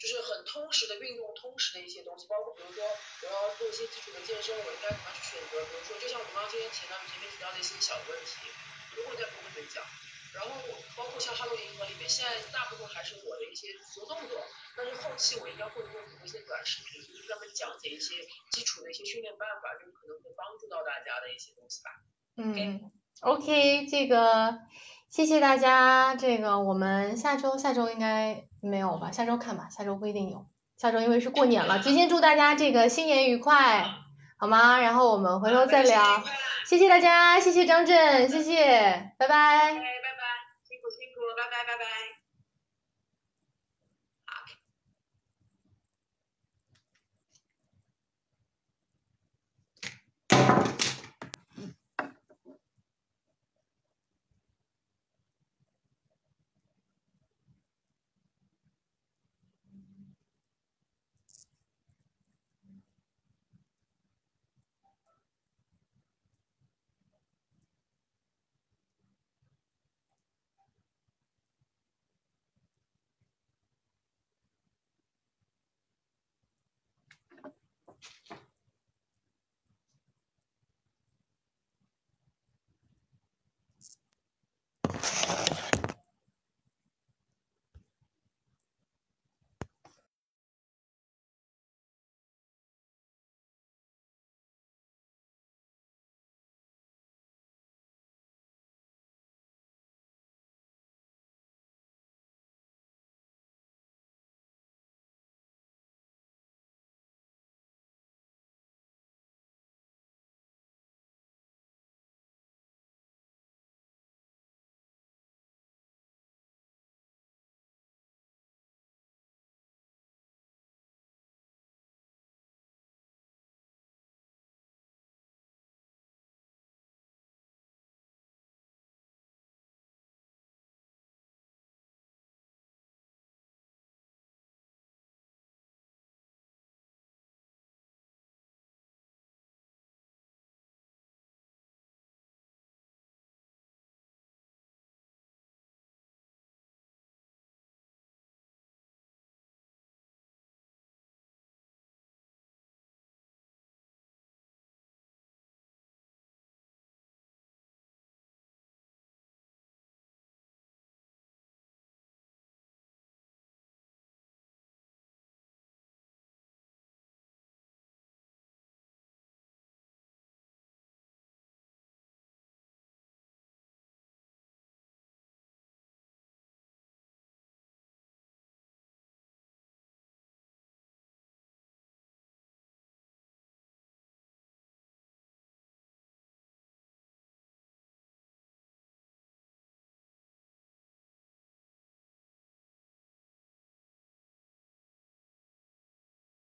就是很通识的运动，通识的一些东西，包括比如说我要做一些基础的健身，我应该怎么去选择？比如说，就像我们刚刚今天前面前面提到的一些小问题，如果在播客里讲。然后包括像哈喽银河里面，现在大部分还是我的一些词动作，但是后期我应该会做一些短视频，就是专门讲解一些基础的一些训练办法，就是可能会帮助到大家的一些东西吧。嗯，OK，这个。谢谢大家，这个我们下周下周应该没有吧？下周看吧，下周不一定有。下周因为是过年了，提前祝大家这个新年愉快，好吗？然后我们回头再聊。谢谢大家，谢谢张震，谢谢，拜拜。拜拜，辛苦辛苦，拜拜拜拜。